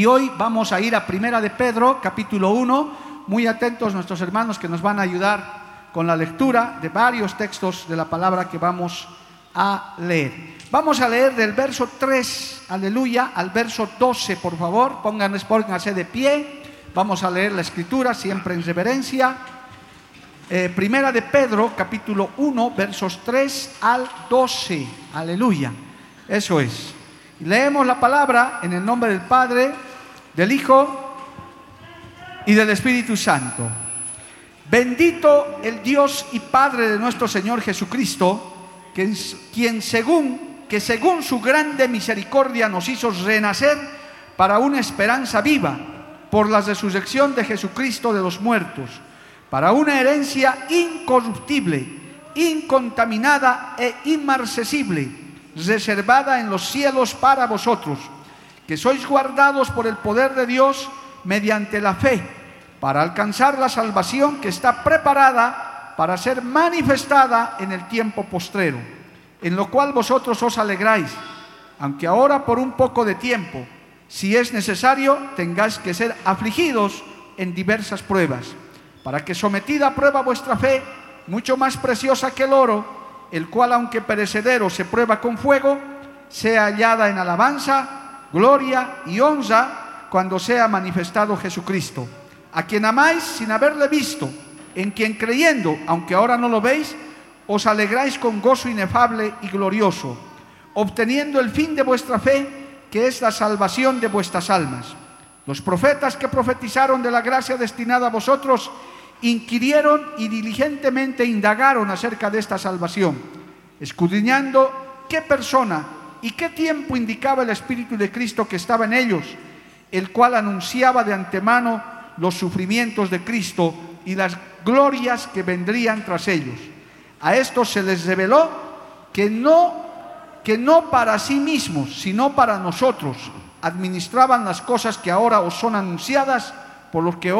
Y hoy vamos a ir a Primera de Pedro, capítulo 1. Muy atentos nuestros hermanos que nos van a ayudar con la lectura de varios textos de la palabra que vamos a leer. Vamos a leer del verso 3, aleluya, al verso 12, por favor. Pónganse, pónganse de pie. Vamos a leer la escritura siempre en reverencia. Eh, primera de Pedro, capítulo 1, versos 3 al 12. Aleluya. Eso es. Leemos la palabra en el nombre del Padre, del Hijo y del Espíritu Santo. Bendito el Dios y Padre de nuestro Señor Jesucristo, quien según que según su grande misericordia nos hizo renacer para una esperanza viva por la resurrección de Jesucristo de los muertos, para una herencia incorruptible, incontaminada e inmarcesible, reservada en los cielos para vosotros, que sois guardados por el poder de Dios mediante la fe, para alcanzar la salvación que está preparada para ser manifestada en el tiempo postrero en lo cual vosotros os alegráis, aunque ahora por un poco de tiempo, si es necesario, tengáis que ser afligidos en diversas pruebas, para que sometida a prueba vuestra fe, mucho más preciosa que el oro, el cual aunque perecedero se prueba con fuego, sea hallada en alabanza, gloria y honra cuando sea manifestado Jesucristo, a quien amáis sin haberle visto, en quien creyendo, aunque ahora no lo veis, os alegráis con gozo inefable y glorioso, obteniendo el fin de vuestra fe, que es la salvación de vuestras almas. Los profetas que profetizaron de la gracia destinada a vosotros inquirieron y diligentemente indagaron acerca de esta salvación, escudriñando qué persona y qué tiempo indicaba el Espíritu de Cristo que estaba en ellos, el cual anunciaba de antemano los sufrimientos de Cristo y las glorias que vendrían tras ellos. A estos se les reveló que no, que no para sí mismos, sino para nosotros, administraban las cosas que ahora os son anunciadas por lo que,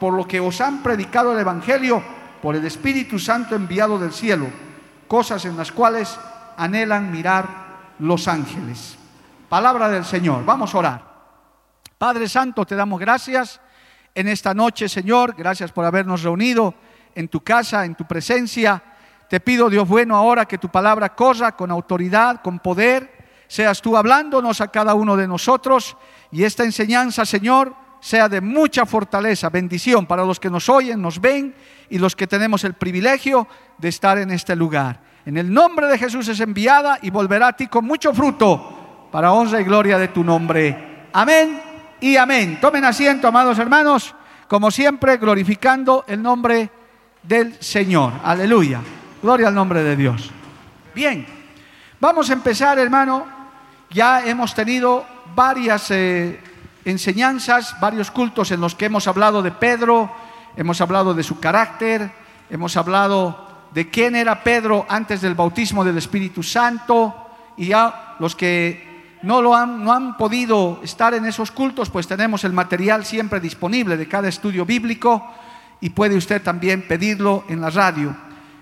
por lo que os han predicado el Evangelio por el Espíritu Santo enviado del cielo, cosas en las cuales anhelan mirar los ángeles. Palabra del Señor. Vamos a orar. Padre Santo, te damos gracias en esta noche, Señor. Gracias por habernos reunido en tu casa, en tu presencia. Te pido, Dios bueno, ahora que tu palabra corra con autoridad, con poder, seas tú hablándonos a cada uno de nosotros y esta enseñanza, Señor, sea de mucha fortaleza, bendición para los que nos oyen, nos ven y los que tenemos el privilegio de estar en este lugar. En el nombre de Jesús es enviada y volverá a ti con mucho fruto para honra y gloria de tu nombre. Amén y amén. Tomen asiento, amados hermanos, como siempre, glorificando el nombre del Señor. Aleluya. Gloria al nombre de Dios. Bien, vamos a empezar, hermano. Ya hemos tenido varias eh, enseñanzas, varios cultos en los que hemos hablado de Pedro, hemos hablado de su carácter, hemos hablado de quién era Pedro antes del bautismo del Espíritu Santo, y ya los que no, lo han, no han podido estar en esos cultos, pues tenemos el material siempre disponible de cada estudio bíblico y puede usted también pedirlo en la radio.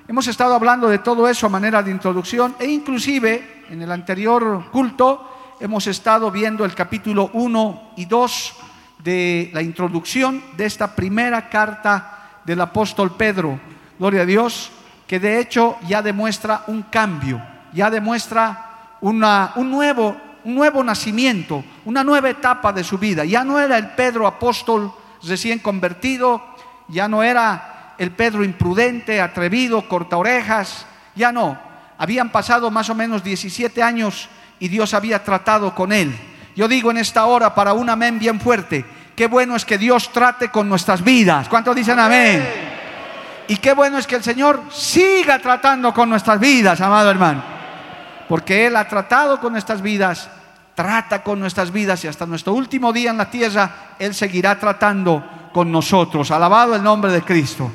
Hemos estado hablando de todo eso a manera de introducción e inclusive en el anterior culto hemos estado viendo el capítulo 1 y 2 de la introducción de esta primera carta del apóstol Pedro. Gloria a Dios, que de hecho ya demuestra un cambio, ya demuestra un, nuevo, un nuevo nacimiento, una nueva etapa de su vida. Ya no era el Pedro apóstol recién convertido, ya no era el Pedro imprudente, atrevido, corta orejas, ya no. Habían pasado más o menos 17 años y Dios había tratado con él. Yo digo en esta hora para un amén bien fuerte, qué bueno es que Dios trate con nuestras vidas. ¿Cuántos dicen amén? Y qué bueno es que el Señor siga tratando con nuestras vidas, amado hermano. Porque Él ha tratado con nuestras vidas, trata con nuestras vidas y hasta nuestro último día en la tierra, Él seguirá tratando con nosotros. Alabado el nombre de Cristo.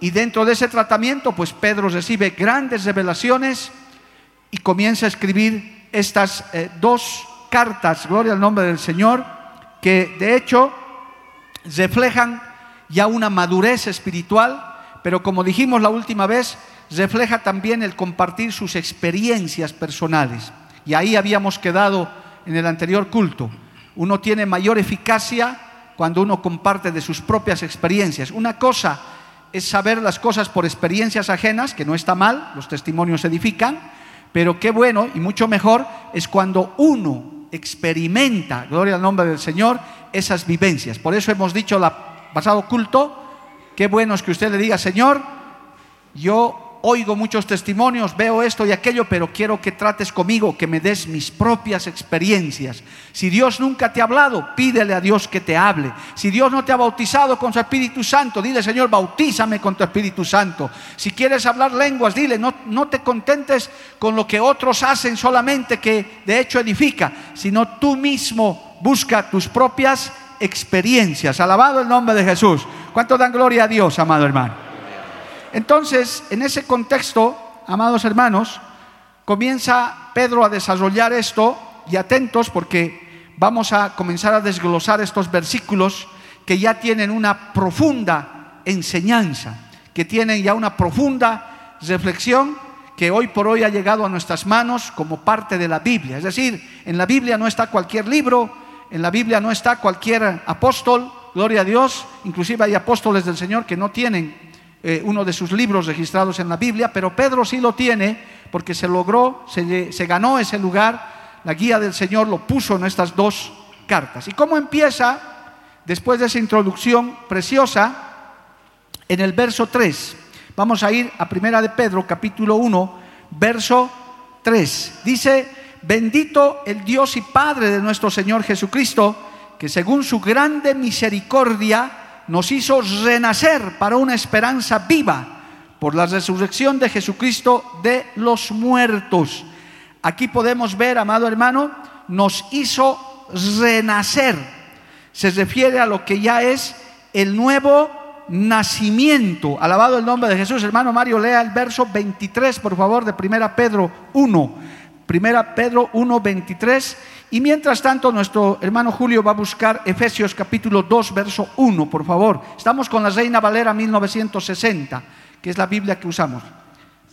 Y dentro de ese tratamiento, pues Pedro recibe grandes revelaciones y comienza a escribir estas eh, dos cartas, gloria al nombre del Señor, que de hecho reflejan ya una madurez espiritual, pero como dijimos la última vez, refleja también el compartir sus experiencias personales. Y ahí habíamos quedado en el anterior culto. Uno tiene mayor eficacia cuando uno comparte de sus propias experiencias. Una cosa es saber las cosas por experiencias ajenas, que no está mal, los testimonios edifican, pero qué bueno y mucho mejor es cuando uno experimenta, gloria al nombre del Señor, esas vivencias. Por eso hemos dicho la pasado culto, qué bueno es que usted le diga, Señor, yo oigo muchos testimonios, veo esto y aquello, pero quiero que trates conmigo, que me des mis propias experiencias. Si Dios nunca te ha hablado, pídele a Dios que te hable. Si Dios no te ha bautizado con su Espíritu Santo, dile, Señor, bautízame con tu Espíritu Santo. Si quieres hablar lenguas, dile, no, no te contentes con lo que otros hacen solamente, que de hecho edifica, sino tú mismo busca tus propias experiencias. Alabado el nombre de Jesús. ¿Cuánto dan gloria a Dios, amado hermano? Entonces, en ese contexto, amados hermanos, comienza Pedro a desarrollar esto y atentos porque vamos a comenzar a desglosar estos versículos que ya tienen una profunda enseñanza, que tienen ya una profunda reflexión que hoy por hoy ha llegado a nuestras manos como parte de la Biblia. Es decir, en la Biblia no está cualquier libro, en la Biblia no está cualquier apóstol, gloria a Dios, inclusive hay apóstoles del Señor que no tienen eh, uno de sus libros registrados en la Biblia, pero Pedro sí lo tiene porque se logró, se, ganó ese lugar, la guía del Señor lo puso en estas dos cartas. ¿Y cómo empieza? Después de esa introducción preciosa, en el verso 3. Vamos a ir a Primera de Pedro, capítulo 1, verso 3. Dice, bendito el Dios y Padre de nuestro Señor Jesucristo, que según su grande misericordia, nos hizo renacer para una esperanza viva por la resurrección de Jesucristo de los muertos. Aquí podemos ver, amado hermano, nos hizo renacer. Se refiere a lo que ya es el nuevo nacimiento. Alabado el nombre de Jesús. Hermano Mario, lea el verso 23, por favor, de 1 Pedro 1. Primera Pedro 1, 23 y mientras tanto, nuestro hermano Julio va a buscar Efesios capítulo 2, verso 1, por favor. Estamos con la Reina Valera 1960, que es la Biblia que usamos.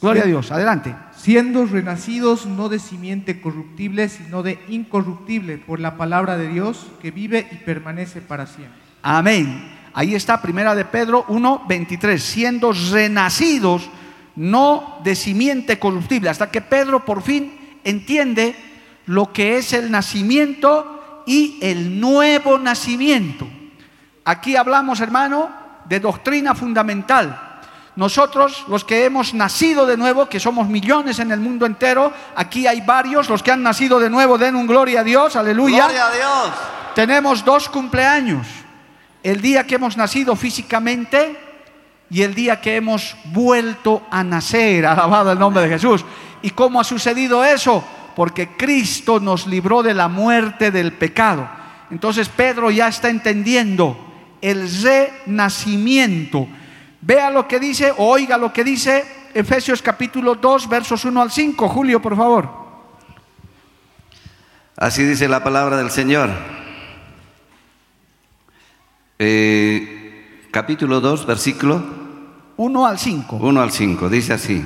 Gloria a Dios, adelante. Siendo renacidos no de simiente corruptible, sino de incorruptible, por la palabra de Dios, que vive y permanece para siempre. Amén. Ahí está, primera de Pedro 1, 23. Siendo renacidos no de simiente corruptible, hasta que Pedro por fin entiende lo que es el nacimiento y el nuevo nacimiento. Aquí hablamos, hermano, de doctrina fundamental. Nosotros, los que hemos nacido de nuevo, que somos millones en el mundo entero, aquí hay varios, los que han nacido de nuevo, den un gloria a Dios, aleluya. Gloria a Dios. Tenemos dos cumpleaños, el día que hemos nacido físicamente y el día que hemos vuelto a nacer, alabado el nombre de Jesús. ¿Y cómo ha sucedido eso? porque Cristo nos libró de la muerte del pecado. Entonces Pedro ya está entendiendo el renacimiento. Vea lo que dice, o oiga lo que dice Efesios capítulo 2, versos 1 al 5. Julio, por favor. Así dice la palabra del Señor. Eh, capítulo 2, versículo 1 al 5. 1 al 5, dice así.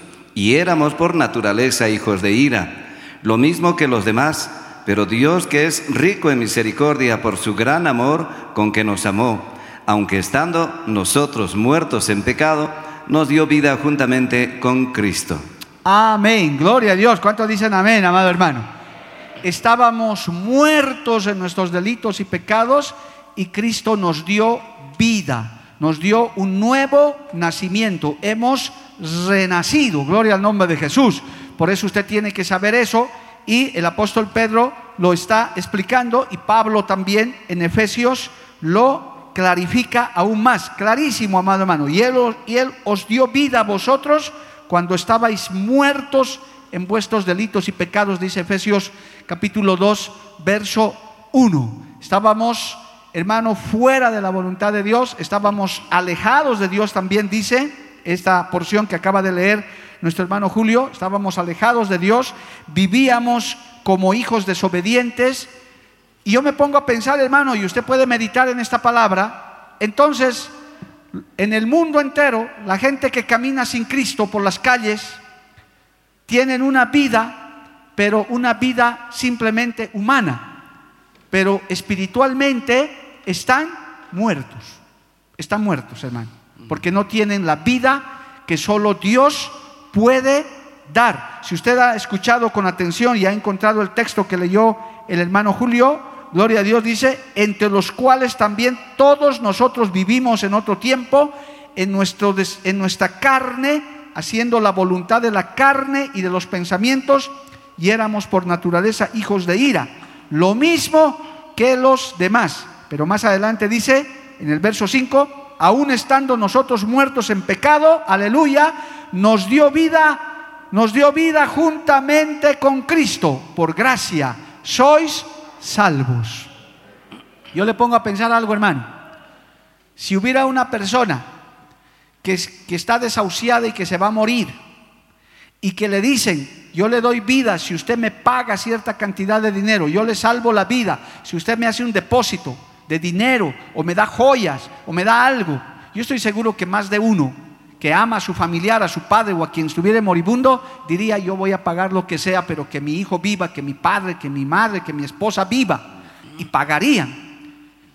y éramos por naturaleza hijos de ira, lo mismo que los demás, Pero Dios que es rico en misericordia por su gran amor con que nos amó, aunque estando nosotros muertos en pecado, nos dio vida juntamente con Cristo. Amén. Gloria a Dios. ¿Cuántos dicen amén, amado hermano? Estábamos muertos en nuestros delitos y pecados y Cristo nos dio vida, nos dio un nuevo nacimiento. Hemos renacido. Gloria al nombre de Jesús. Por eso usted tiene que saber eso y el apóstol Pedro lo está explicando y Pablo también en Efesios lo clarifica aún más. Clarísimo, amado hermano. Y él, y él os dio vida a vosotros cuando estabais muertos en vuestros delitos y pecados, dice Efesios capítulo 2, verso 1. Estábamos, hermano, fuera de la voluntad de Dios, estábamos alejados de Dios también, dice esta porción que acaba de leer nuestro hermano Julio, estábamos alejados de Dios, vivíamos como hijos desobedientes. Y yo me pongo a pensar, hermano, y usted puede meditar en esta palabra, entonces, en el mundo entero, la gente que camina sin Cristo por las calles, tienen una vida, pero una vida simplemente humana, pero espiritualmente están muertos, están muertos, hermano, porque no tienen la vida que solo Dios puede dar. Si usted ha escuchado con atención y ha encontrado el texto que leyó el hermano Julio, gloria a Dios, dice, entre los cuales también todos nosotros vivimos en otro tiempo, en, nuestro, en nuestra carne, haciendo la voluntad de la carne y de los pensamientos, y éramos por naturaleza hijos de ira. Lo mismo que los demás. Pero más adelante dice, en el verso 5, aún estando nosotros muertos en pecado, aleluya, nos dio vida, nos dio vida juntamente con Cristo, por gracia, sois salvos. Yo le pongo a pensar algo, hermano. Si hubiera una persona que, que está desahuciada y que se va a morir, y que le dicen, yo le doy vida si usted me paga cierta cantidad de dinero, yo le salvo la vida si usted me hace un depósito de dinero o me da joyas o me da algo. Yo estoy seguro que más de uno que ama a su familiar, a su padre o a quien estuviera moribundo, diría yo voy a pagar lo que sea, pero que mi hijo viva, que mi padre, que mi madre, que mi esposa viva. Y pagarían.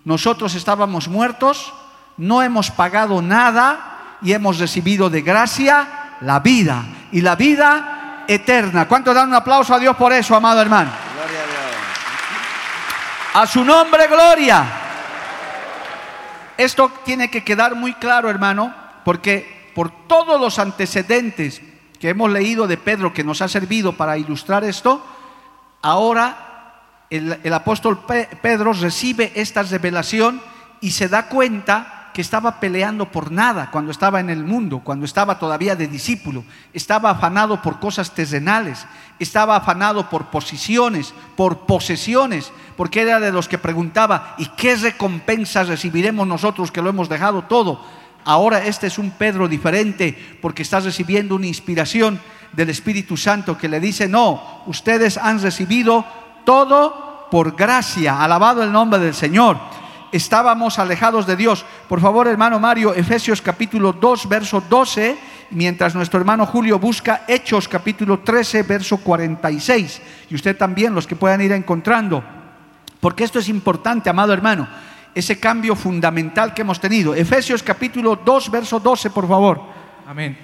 Nosotros estábamos muertos, no hemos pagado nada y hemos recibido de gracia la vida. Y la vida eterna. ¿Cuántos dan un aplauso a Dios por eso, amado hermano? Gloria a Dios. A su nombre, gloria. Esto tiene que quedar muy claro, hermano, porque por todos los antecedentes que hemos leído de Pedro que nos ha servido para ilustrar esto, ahora el, apóstol Pe- Pedro recibe esta revelación y se da cuenta que estaba peleando por nada cuando estaba en el mundo, cuando estaba todavía de discípulo, estaba afanado por cosas terrenales, estaba afanado por posiciones, por posesiones, porque era de los que preguntaba, ¿y qué recompensas recibiremos nosotros que lo hemos dejado todo? Ahora este es un Pedro diferente porque está recibiendo una inspiración del Espíritu Santo que le dice, no, ustedes han recibido todo por gracia, alabado el nombre del Señor. Estábamos alejados de Dios. Por favor, hermano Mario, Efesios capítulo 2, verso 12, mientras nuestro hermano Julio busca Hechos capítulo 13, verso 46. Y usted también, los que puedan ir encontrando. Porque esto es importante, amado hermano ese cambio fundamental que hemos tenido. Efesios capítulo 2, verso 12, por favor. Amén.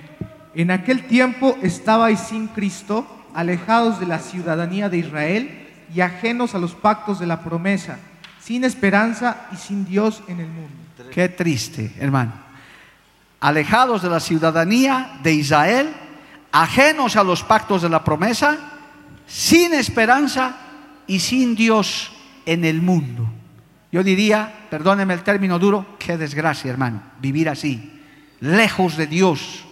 En aquel tiempo estabais sin Cristo, alejados de la ciudadanía de Israel y ajenos a los pactos de la promesa, sin esperanza y sin Dios en el mundo. Qué triste, hermano. Alejados de la ciudadanía de Israel, ajenos a los pactos de la promesa, sin esperanza y sin Dios en el mundo. Yo diría, perdóneme el término duro, qué desgracia, hermano, vivir así, lejos de Dios,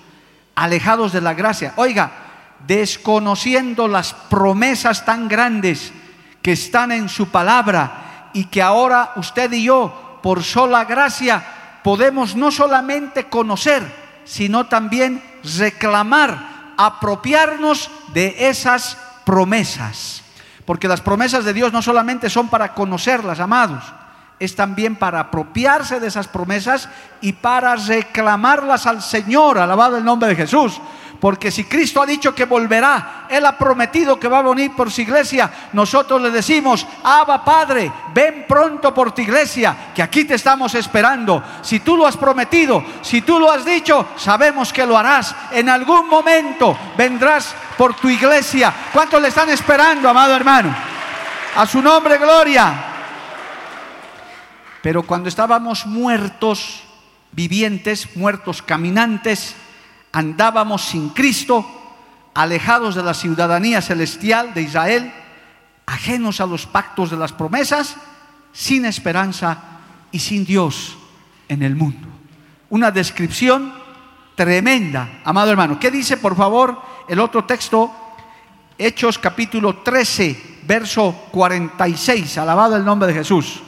alejados de la gracia. Oiga, desconociendo las promesas tan grandes que están en su palabra y que ahora usted y yo, por sola gracia, podemos no solamente conocer, sino también reclamar, apropiarnos de esas promesas. Porque las promesas de Dios no solamente son para conocerlas, amados, es también para apropiarse de esas promesas y para reclamarlas al Señor, alabado el nombre de Jesús. Porque si Cristo ha dicho que volverá, Él ha prometido que va a venir por su iglesia, nosotros le decimos, Abba Padre, ven pronto por tu iglesia, que aquí te estamos esperando. Si tú lo has prometido, si tú lo has dicho, sabemos que lo harás. En algún momento vendrás por tu iglesia. ¿Cuántos le están esperando, amado hermano? A su nombre, gloria. Pero cuando estábamos muertos, vivientes, muertos, caminantes, andábamos sin Cristo, alejados de la ciudadanía celestial de Israel, ajenos a los pactos de las promesas, sin esperanza y sin Dios en el mundo. Una descripción tremenda, amado hermano. ¿Qué dice, por favor, el otro texto? Hechos capítulo 13, verso 46. Alabado el nombre de Jesús.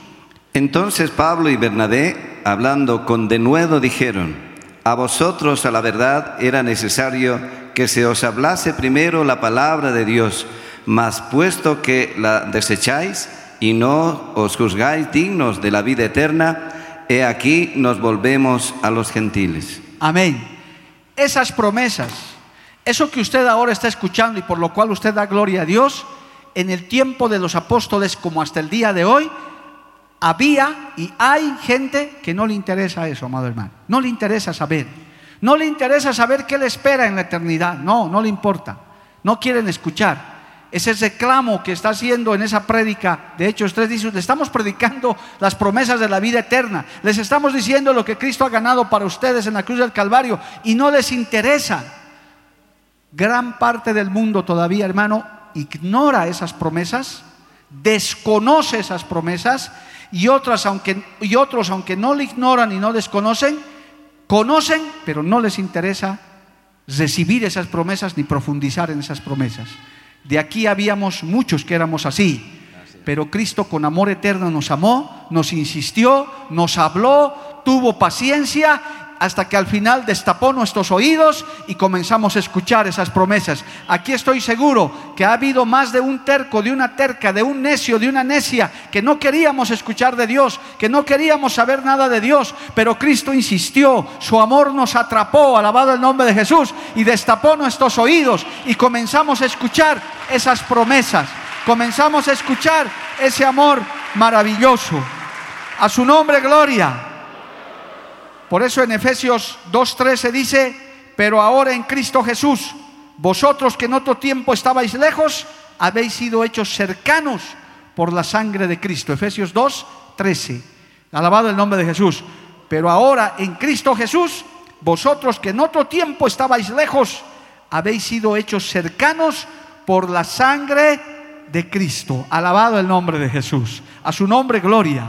Entonces Pablo y Bernabé, hablando con denuedo, dijeron, a vosotros a la verdad era necesario que se os hablase primero la palabra de Dios, mas puesto que la desecháis y no os juzgáis dignos de la vida eterna, he aquí nos volvemos a los gentiles. Amén. Esas promesas, eso que usted ahora está escuchando y por lo cual usted da gloria a Dios, en el tiempo de los apóstoles como hasta el día de hoy, había y hay gente que no le interesa eso, amado hermano. No le interesa saber. No le interesa saber qué le espera en la eternidad. No, no le importa. No quieren escuchar. Ese reclamo que está haciendo en esa prédica, de hecho, ustedes dicen, le estamos predicando las promesas de la vida eterna. Les estamos diciendo lo que Cristo ha ganado para ustedes en la cruz del Calvario y no les interesa. Gran parte del mundo todavía, hermano, ignora esas promesas, desconoce esas promesas y, otras, aunque, y otros, aunque no le ignoran y no desconocen, conocen, pero no les interesa recibir esas promesas ni profundizar en esas promesas. De aquí habíamos muchos que éramos así, pero Cristo con amor eterno nos amó, nos insistió, nos habló, tuvo paciencia hasta que al final destapó nuestros oídos y comenzamos a escuchar esas promesas. Aquí estoy seguro que ha habido más de un terco, de una terca, de un necio, de una necia, que no queríamos escuchar de Dios, que no queríamos saber nada de Dios, pero Cristo insistió, su amor nos atrapó, alabado el nombre de Jesús, y destapó nuestros oídos y comenzamos a escuchar esas promesas, comenzamos a escuchar ese amor maravilloso. A su nombre, gloria. Por eso en Efesios 2.13 dice, pero ahora en Cristo Jesús, vosotros que en otro tiempo estabais lejos, habéis sido hechos cercanos por la sangre de Cristo. Efesios 2.13. Alabado el nombre de Jesús. Pero ahora en Cristo Jesús, vosotros que en otro tiempo estabais lejos, habéis sido hechos cercanos por la sangre de Cristo. Alabado el nombre de Jesús. A su nombre, gloria.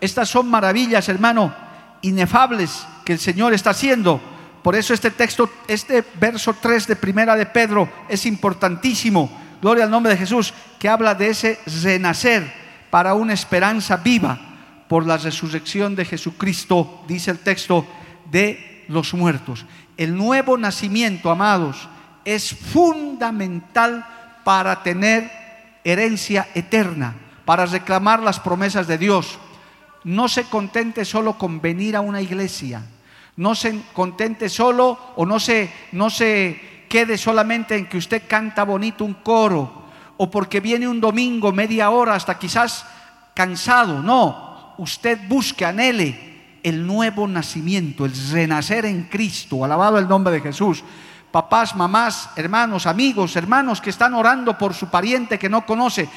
Estas son maravillas, hermano, inefables que el Señor está haciendo. Por eso este texto, este verso 3 de Primera de Pedro es importantísimo. Gloria al nombre de Jesús, que habla de ese renacer para una esperanza viva por la resurrección de Jesucristo, dice el texto, de los muertos. El nuevo nacimiento, amados, es fundamental para tener herencia eterna, para reclamar las promesas de Dios no se contente solo con venir a una iglesia, no se contente solo o no se, no se quede solamente en que usted canta bonito un coro o porque viene un domingo media hora hasta quizás cansado, no, usted busque, anhele el nuevo nacimiento, el renacer en Cristo, alabado el nombre de Jesús papás, mamás, hermanos, amigos, hermanos que están orando por su pariente que no conoce.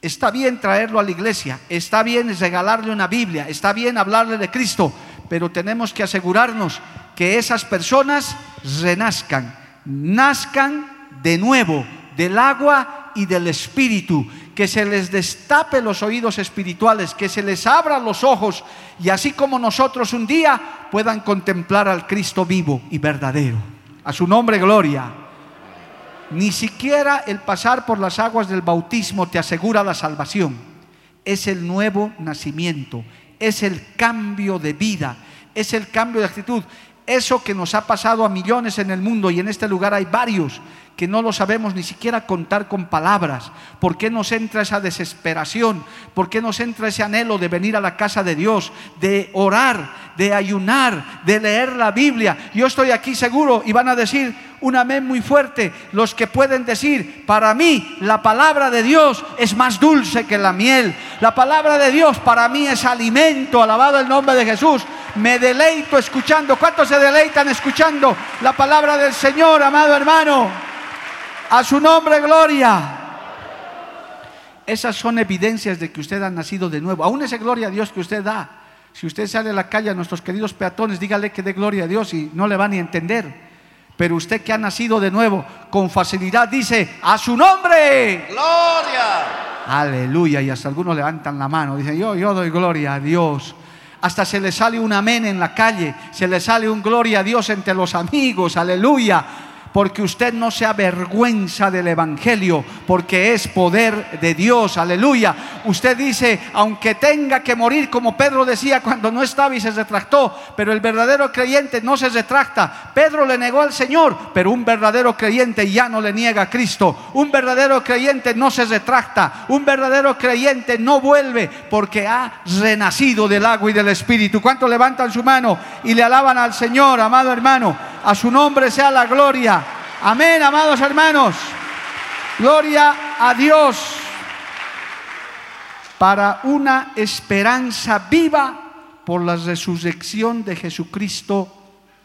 Está bien traerlo a la iglesia, está bien regalarle una Biblia, está bien hablarle de Cristo, pero tenemos que asegurarnos que esas personas renazcan, nazcan de nuevo del agua y del espíritu, que se les destape los oídos espirituales, que se les abran los ojos y así como nosotros un día puedan contemplar al Cristo vivo y verdadero. A su nombre, gloria. Ni siquiera el pasar por las aguas del bautismo te asegura la salvación. Es el nuevo nacimiento, es el cambio de vida, es el cambio de actitud. Eso que nos ha pasado a millones en el mundo y en este lugar hay varios que no lo sabemos ni siquiera contar con palabras. ¿Por qué nos entra esa desesperación? ¿Por qué nos entra ese anhelo de venir a la casa de Dios, de orar, de ayunar, de leer la Biblia? Yo estoy aquí seguro y van a decir un amén muy fuerte los que pueden decir, para mí la palabra de Dios es más dulce que la miel. La palabra de Dios para mí es alimento, alabado el nombre de Jesús. Me deleito escuchando. ¿Cuántos se deleitan escuchando la palabra del Señor, amado hermano? A su nombre, gloria. Esas son evidencias de que usted ha nacido de nuevo. Aún esa gloria a Dios que usted da. Si usted sale a la calle a nuestros queridos peatones, dígale que dé gloria a Dios y no le van a entender. Pero usted que ha nacido de nuevo, con facilidad dice, a su nombre. Gloria. Aleluya. Y hasta algunos levantan la mano. Dicen, yo, yo doy gloria a Dios. Hasta se le sale un amén en la calle. Se le sale un gloria a Dios entre los amigos. Aleluya porque usted no se avergüenza del Evangelio, porque es poder de Dios, aleluya. Usted dice, aunque tenga que morir, como Pedro decía cuando no estaba y se retractó, pero el verdadero creyente no se retracta. Pedro le negó al Señor, pero un verdadero creyente ya no le niega a Cristo. Un verdadero creyente no se retracta, un verdadero creyente no vuelve porque ha renacido del agua y del Espíritu. ¿Cuántos levantan su mano y le alaban al Señor, amado hermano? A su nombre sea la gloria. Amén, amados hermanos. Gloria a Dios para una esperanza viva por la resurrección de Jesucristo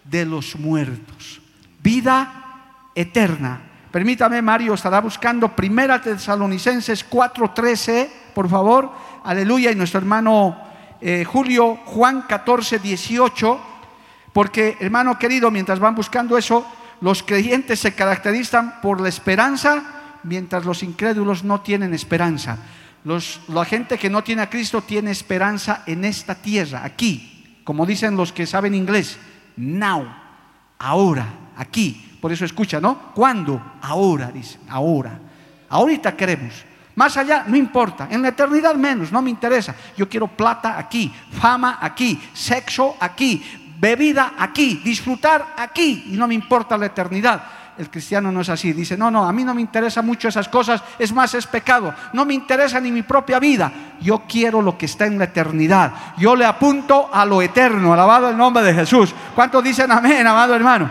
de los muertos. Vida eterna. Permítame, Mario, estará buscando Primera Tesalonicenses 4:13, por favor. Aleluya. Y nuestro hermano eh, Julio, Juan 14, 18. Porque, hermano querido, mientras van buscando eso, los creyentes se caracterizan por la esperanza, mientras los incrédulos no tienen esperanza. la gente que no tiene a Cristo tiene esperanza en esta tierra, aquí, como dicen los que saben inglés, now, ahora, aquí. Por eso escucha, ¿no? ¿Cuándo? Ahora, dicen, ahora. Ahorita queremos. Más allá, no importa. En la eternidad menos, no me interesa. Yo quiero plata aquí, fama aquí, sexo aquí, bebida aquí, disfrutar aquí, y no me importa la eternidad. El cristiano no es así, dice, no, no, a mí no me interesa mucho esas cosas, es más, es pecado, no me interesa ni mi propia vida, yo quiero lo que está en la eternidad, yo le apunto a lo eterno, alabado el nombre de Jesús. ¿Cuántos dicen amén, amado hermano?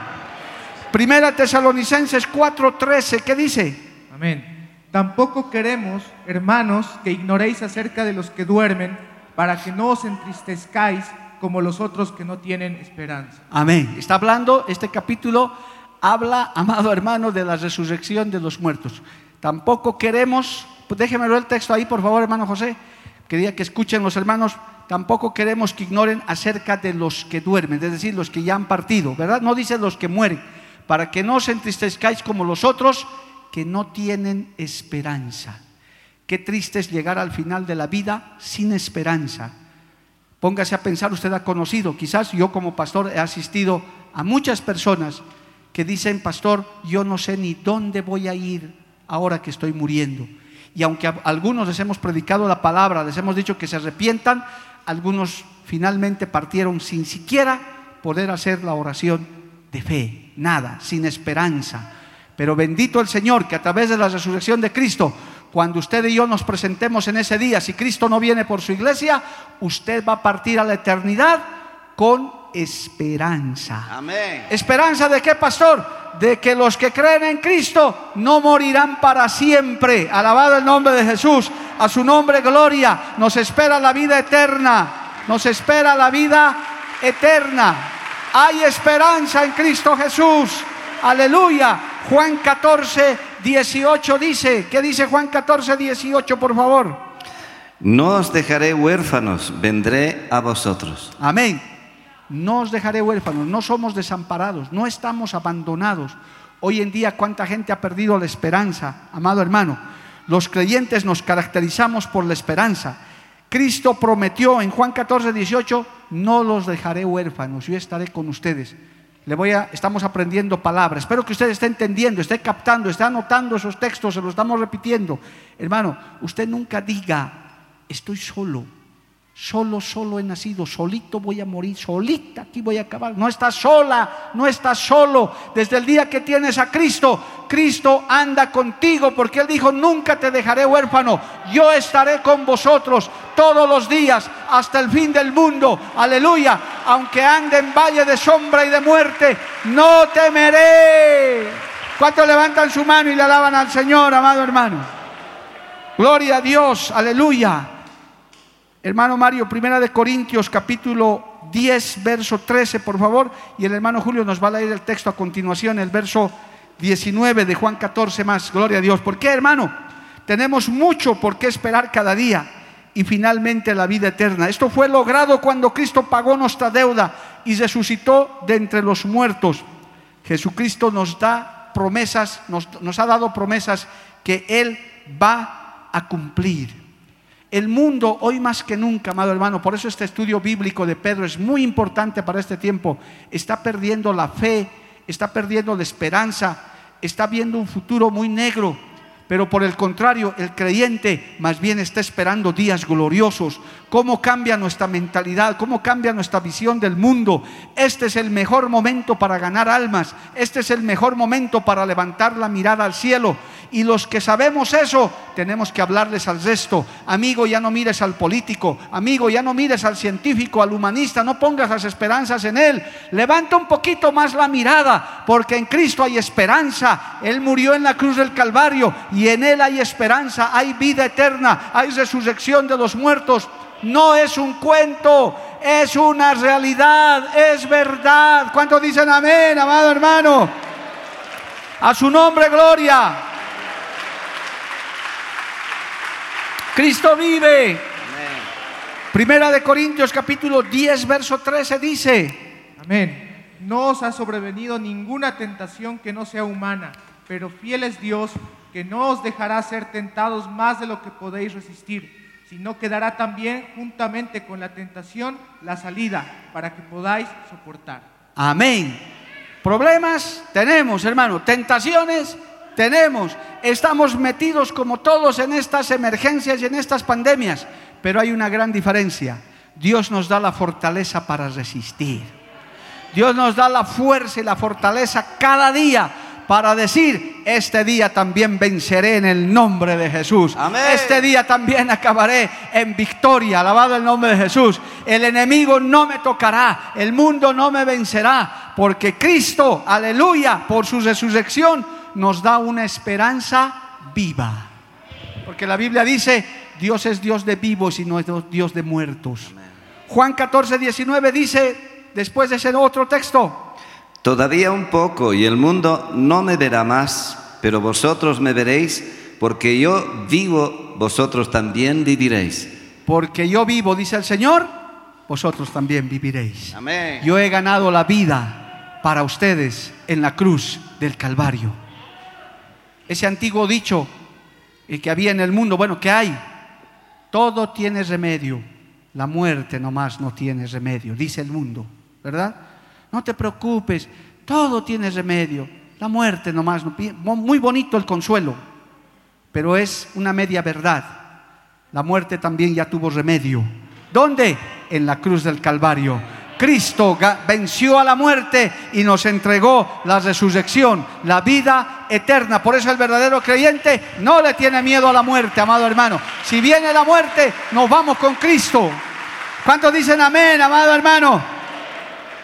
Primera Tesalonicenses 4:13, ¿qué dice? Amén. Tampoco queremos, hermanos, que ignoréis acerca de los que duermen, para que no os entristezcáis como los otros que no tienen esperanza. Amén. Está hablando, este capítulo habla, amado hermano, de la resurrección de los muertos. Tampoco queremos, pues déjeme ver el texto ahí, por favor, hermano José. Quería que escuchen los hermanos, tampoco queremos que ignoren acerca de los que duermen, es decir, los que ya han partido, ¿verdad? No dice los que mueren, para que no os entristezcáis como los otros que no tienen esperanza. Qué triste es llegar al final de la vida sin esperanza. Póngase a pensar, usted ha conocido, quizás yo como pastor he asistido a muchas personas que dicen, pastor, yo no sé ni dónde voy a ir ahora que estoy muriendo. Y aunque a algunos les hemos predicado la palabra, les hemos dicho que se arrepientan, algunos finalmente partieron sin siquiera poder hacer la oración de fe, nada, sin esperanza. Pero bendito el Señor que a través de la resurrección de Cristo cuando usted y yo nos presentemos en ese día, si Cristo no viene por su iglesia, usted va a partir a la eternidad con esperanza. Amén. ¿Esperanza de qué, pastor? De que los que creen en Cristo no morirán para siempre. Alabado el nombre de Jesús. A su nombre, gloria. Nos espera la vida eterna. Nos espera la vida eterna. Hay esperanza en Cristo Jesús. Aleluya. Juan 14, 18 dice, ¿qué dice Juan 14, 18, por favor? No os dejaré huérfanos, vendré a vosotros. Amén. No os dejaré huérfanos, no somos desamparados, no estamos abandonados. Hoy en día, ¿cuánta gente ha perdido la esperanza, amado hermano? Los creyentes nos caracterizamos por la esperanza. Cristo prometió en Juan 14, 18, no los dejaré huérfanos, yo estaré con ustedes. Le voy a, estamos aprendiendo palabras. Espero que usted esté entendiendo, esté captando, esté anotando esos textos, se los estamos repitiendo. Hermano, usted nunca diga, estoy solo. Solo, solo he nacido, solito voy a morir, solita aquí voy a acabar. No estás sola, no estás solo. Desde el día que tienes a Cristo, Cristo anda contigo porque Él dijo, nunca te dejaré huérfano, yo estaré con vosotros todos los días hasta el fin del mundo. Aleluya. Aunque ande en valle de sombra y de muerte, no temeré. ¿Cuántos levantan su mano y le alaban al Señor, amado hermano? Gloria a Dios, aleluya. Hermano Mario, primera de Corintios, capítulo 10, verso 13, por favor. Y el hermano Julio nos va a leer el texto a continuación, el verso 19 de Juan 14 más. Gloria a Dios. ¿Por qué, hermano? Tenemos mucho por qué esperar cada día y finalmente la vida eterna. Esto fue logrado cuando Cristo pagó nuestra deuda y resucitó de entre los muertos. Jesucristo nos da promesas, nos, nos ha dado promesas que Él va a cumplir. El mundo hoy más que nunca, amado hermano, por eso este estudio bíblico de Pedro es muy importante para este tiempo, está perdiendo la fe, está perdiendo la esperanza, está viendo un futuro muy negro. Pero por el contrario, el creyente más bien está esperando días gloriosos. ¿Cómo cambia nuestra mentalidad? ¿Cómo cambia nuestra visión del mundo? Este es el mejor momento para ganar almas. Este es el mejor momento para levantar la mirada al cielo. Y los que sabemos eso, tenemos que hablarles al resto. Amigo, ya no mires al político. Amigo, ya no mires al científico, al humanista. No pongas las esperanzas en él. Levanta un poquito más la mirada, porque en Cristo hay esperanza. Él murió en la cruz del Calvario y en él hay esperanza, hay vida eterna, hay resurrección de los muertos. No es un cuento, es una realidad, es verdad. ¿Cuántos dicen amén, amado hermano? A su nombre, gloria. Cristo vive. Primera de Corintios capítulo 10, verso 13 dice. Amén. No os ha sobrevenido ninguna tentación que no sea humana, pero fiel es Dios que no os dejará ser tentados más de lo que podéis resistir, sino que dará también juntamente con la tentación la salida para que podáis soportar. Amén. Problemas tenemos, hermano. Tentaciones tenemos, estamos metidos como todos en estas emergencias y en estas pandemias, pero hay una gran diferencia. Dios nos da la fortaleza para resistir. Dios nos da la fuerza y la fortaleza cada día para decir, este día también venceré en el nombre de Jesús. Este día también acabaré en victoria, alabado el nombre de Jesús. El enemigo no me tocará, el mundo no me vencerá, porque Cristo, aleluya, por su resurrección, nos da una esperanza viva. Porque la Biblia dice, Dios es Dios de vivos y no es Dios de muertos. Juan 14, 19 dice, después de ese otro texto, Todavía un poco y el mundo no me verá más, pero vosotros me veréis, porque yo vivo, vosotros también viviréis. Porque yo vivo, dice el Señor, vosotros también viviréis. Amén. Yo he ganado la vida para ustedes en la cruz del Calvario ese antiguo dicho que había en el mundo, bueno, que hay, todo tiene remedio, la muerte nomás no tiene remedio, dice el mundo, ¿verdad? No te preocupes, todo tiene remedio, la muerte nomás, muy bonito el consuelo, pero es una media verdad. La muerte también ya tuvo remedio. ¿Dónde? En la cruz del Calvario. Cristo venció a la muerte y nos entregó la resurrección, la vida eterna. Por eso el verdadero creyente no le tiene miedo a la muerte, amado hermano. Si viene la muerte, nos vamos con Cristo. ¿Cuántos dicen amén, amado hermano?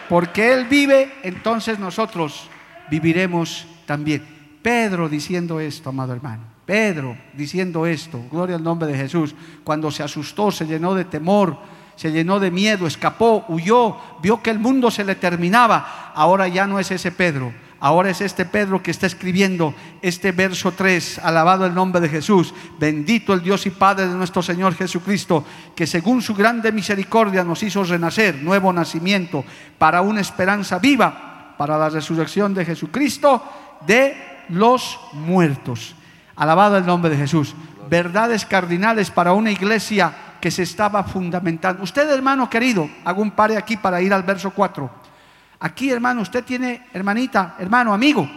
Porque Él vive, entonces nosotros viviremos también. Pedro diciendo esto, amado hermano. Pedro diciendo esto, gloria al nombre de Jesús, cuando se asustó, se llenó de temor se llenó de miedo, escapó, huyó, vio que el mundo se le terminaba. Ahora ya no es ese Pedro, ahora es este Pedro que está escribiendo este verso 3, alabado el nombre de Jesús, bendito el Dios y Padre de nuestro Señor Jesucristo, que según su grande misericordia nos hizo renacer, nuevo nacimiento, para una esperanza viva, para la resurrección de Jesucristo de los muertos. Alabado el nombre de Jesús. Verdades cardinales para una iglesia que se estaba fundamentando. Usted, hermano querido, hago un pare aquí para ir al verso 4. Aquí, hermano, usted tiene, hermanita, hermano, amigo,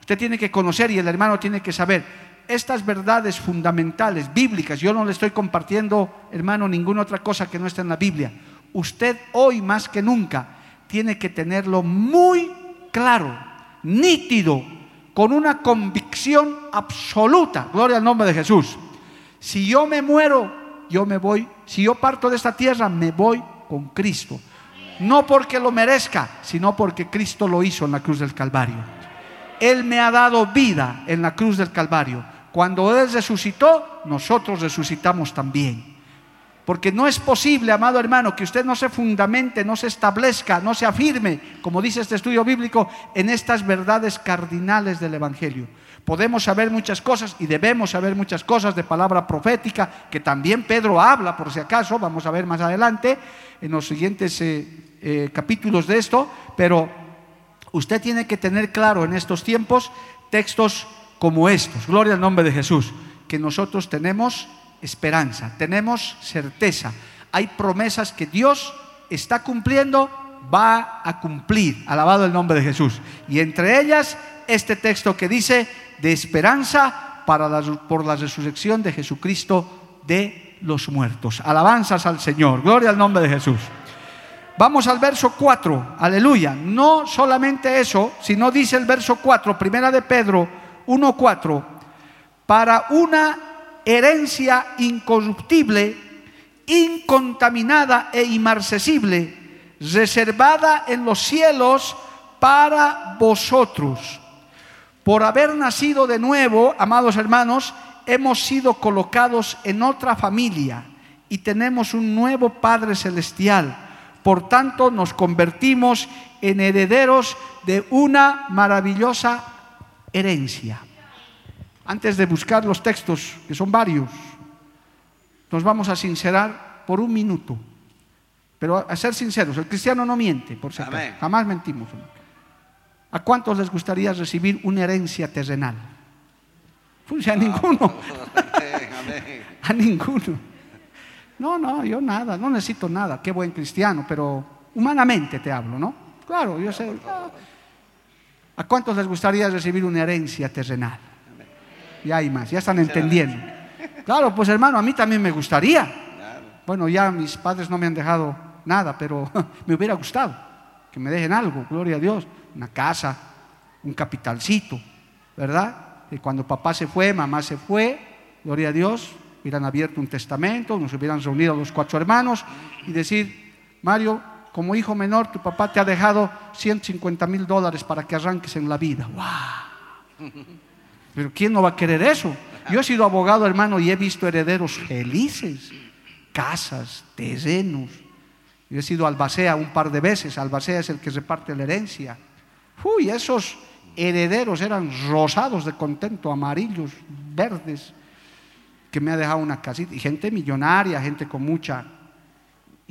usted tiene que conocer y el hermano tiene que saber estas verdades fundamentales, bíblicas, yo no le estoy compartiendo, hermano, ninguna otra cosa que no esté en la Biblia. Usted hoy más que nunca tiene que tenerlo muy claro, nítido, con una convicción absoluta. Gloria al nombre de Jesús. Si yo me muero, yo me voy. Si yo parto de esta tierra, me voy con Cristo. No porque lo merezca, sino porque Cristo lo hizo en la cruz del Calvario. Él me ha dado vida en la cruz del Calvario. Cuando Él resucitó, nosotros resucitamos también. Porque no es posible, amado hermano, que usted no se fundamente, no se establezca, no se afirme, como dice este estudio bíblico, en estas verdades cardinales del Evangelio. Podemos saber muchas cosas y debemos saber muchas cosas de palabra profética, que también Pedro habla, por si acaso, vamos a ver más adelante, en los siguientes eh, eh, capítulos de esto, pero usted tiene que tener claro en estos tiempos textos como estos, gloria al nombre de Jesús, que nosotros tenemos esperanza, tenemos certeza. Hay promesas que Dios está cumpliendo, va a cumplir. Alabado el nombre de Jesús. Y entre ellas, este texto que dice de esperanza para por la resurrección de Jesucristo de los muertos. Alabanzas al Señor. Gloria al nombre de Jesús. Vamos al verso 4. Aleluya. No solamente eso, sino dice el verso 4, primera de Pedro 1.4, para una herencia incorruptible, incontaminada e inmarcesible, reservada en los cielos para vosotros. Por haber nacido de nuevo, amados hermanos, hemos sido colocados en otra familia y tenemos un nuevo Padre Celestial. Por tanto, nos convertimos en herederos de una maravillosa herencia antes de buscar los textos, que son varios, nos vamos a sincerar por un minuto. Pero a ser sinceros, el cristiano no miente, por si jamás mentimos. ¿A cuántos les gustaría recibir una herencia terrenal? Pues a ninguno. a ninguno. No, no, yo nada, no necesito nada. Qué buen cristiano, pero humanamente te hablo, ¿no? Claro, yo sé. ¿A cuántos les gustaría recibir una herencia terrenal? Ya hay más, ya están entendiendo. Claro, pues hermano, a mí también me gustaría. Bueno, ya mis padres no me han dejado nada, pero me hubiera gustado que me dejen algo, gloria a Dios, una casa, un capitalcito, ¿verdad? Y cuando papá se fue, mamá se fue, gloria a Dios, hubieran abierto un testamento, nos hubieran reunido los cuatro hermanos y decir, Mario, como hijo menor, tu papá te ha dejado 150 mil dólares para que arranques en la vida. ¡Wow! Pero ¿quién no va a querer eso? Yo he sido abogado, hermano, y he visto herederos felices, casas, terrenos. Yo he sido albacea un par de veces. Albacea es el que reparte la herencia. Uy, esos herederos eran rosados de contento, amarillos, verdes, que me ha dejado una casita. Y gente millonaria, gente con mucha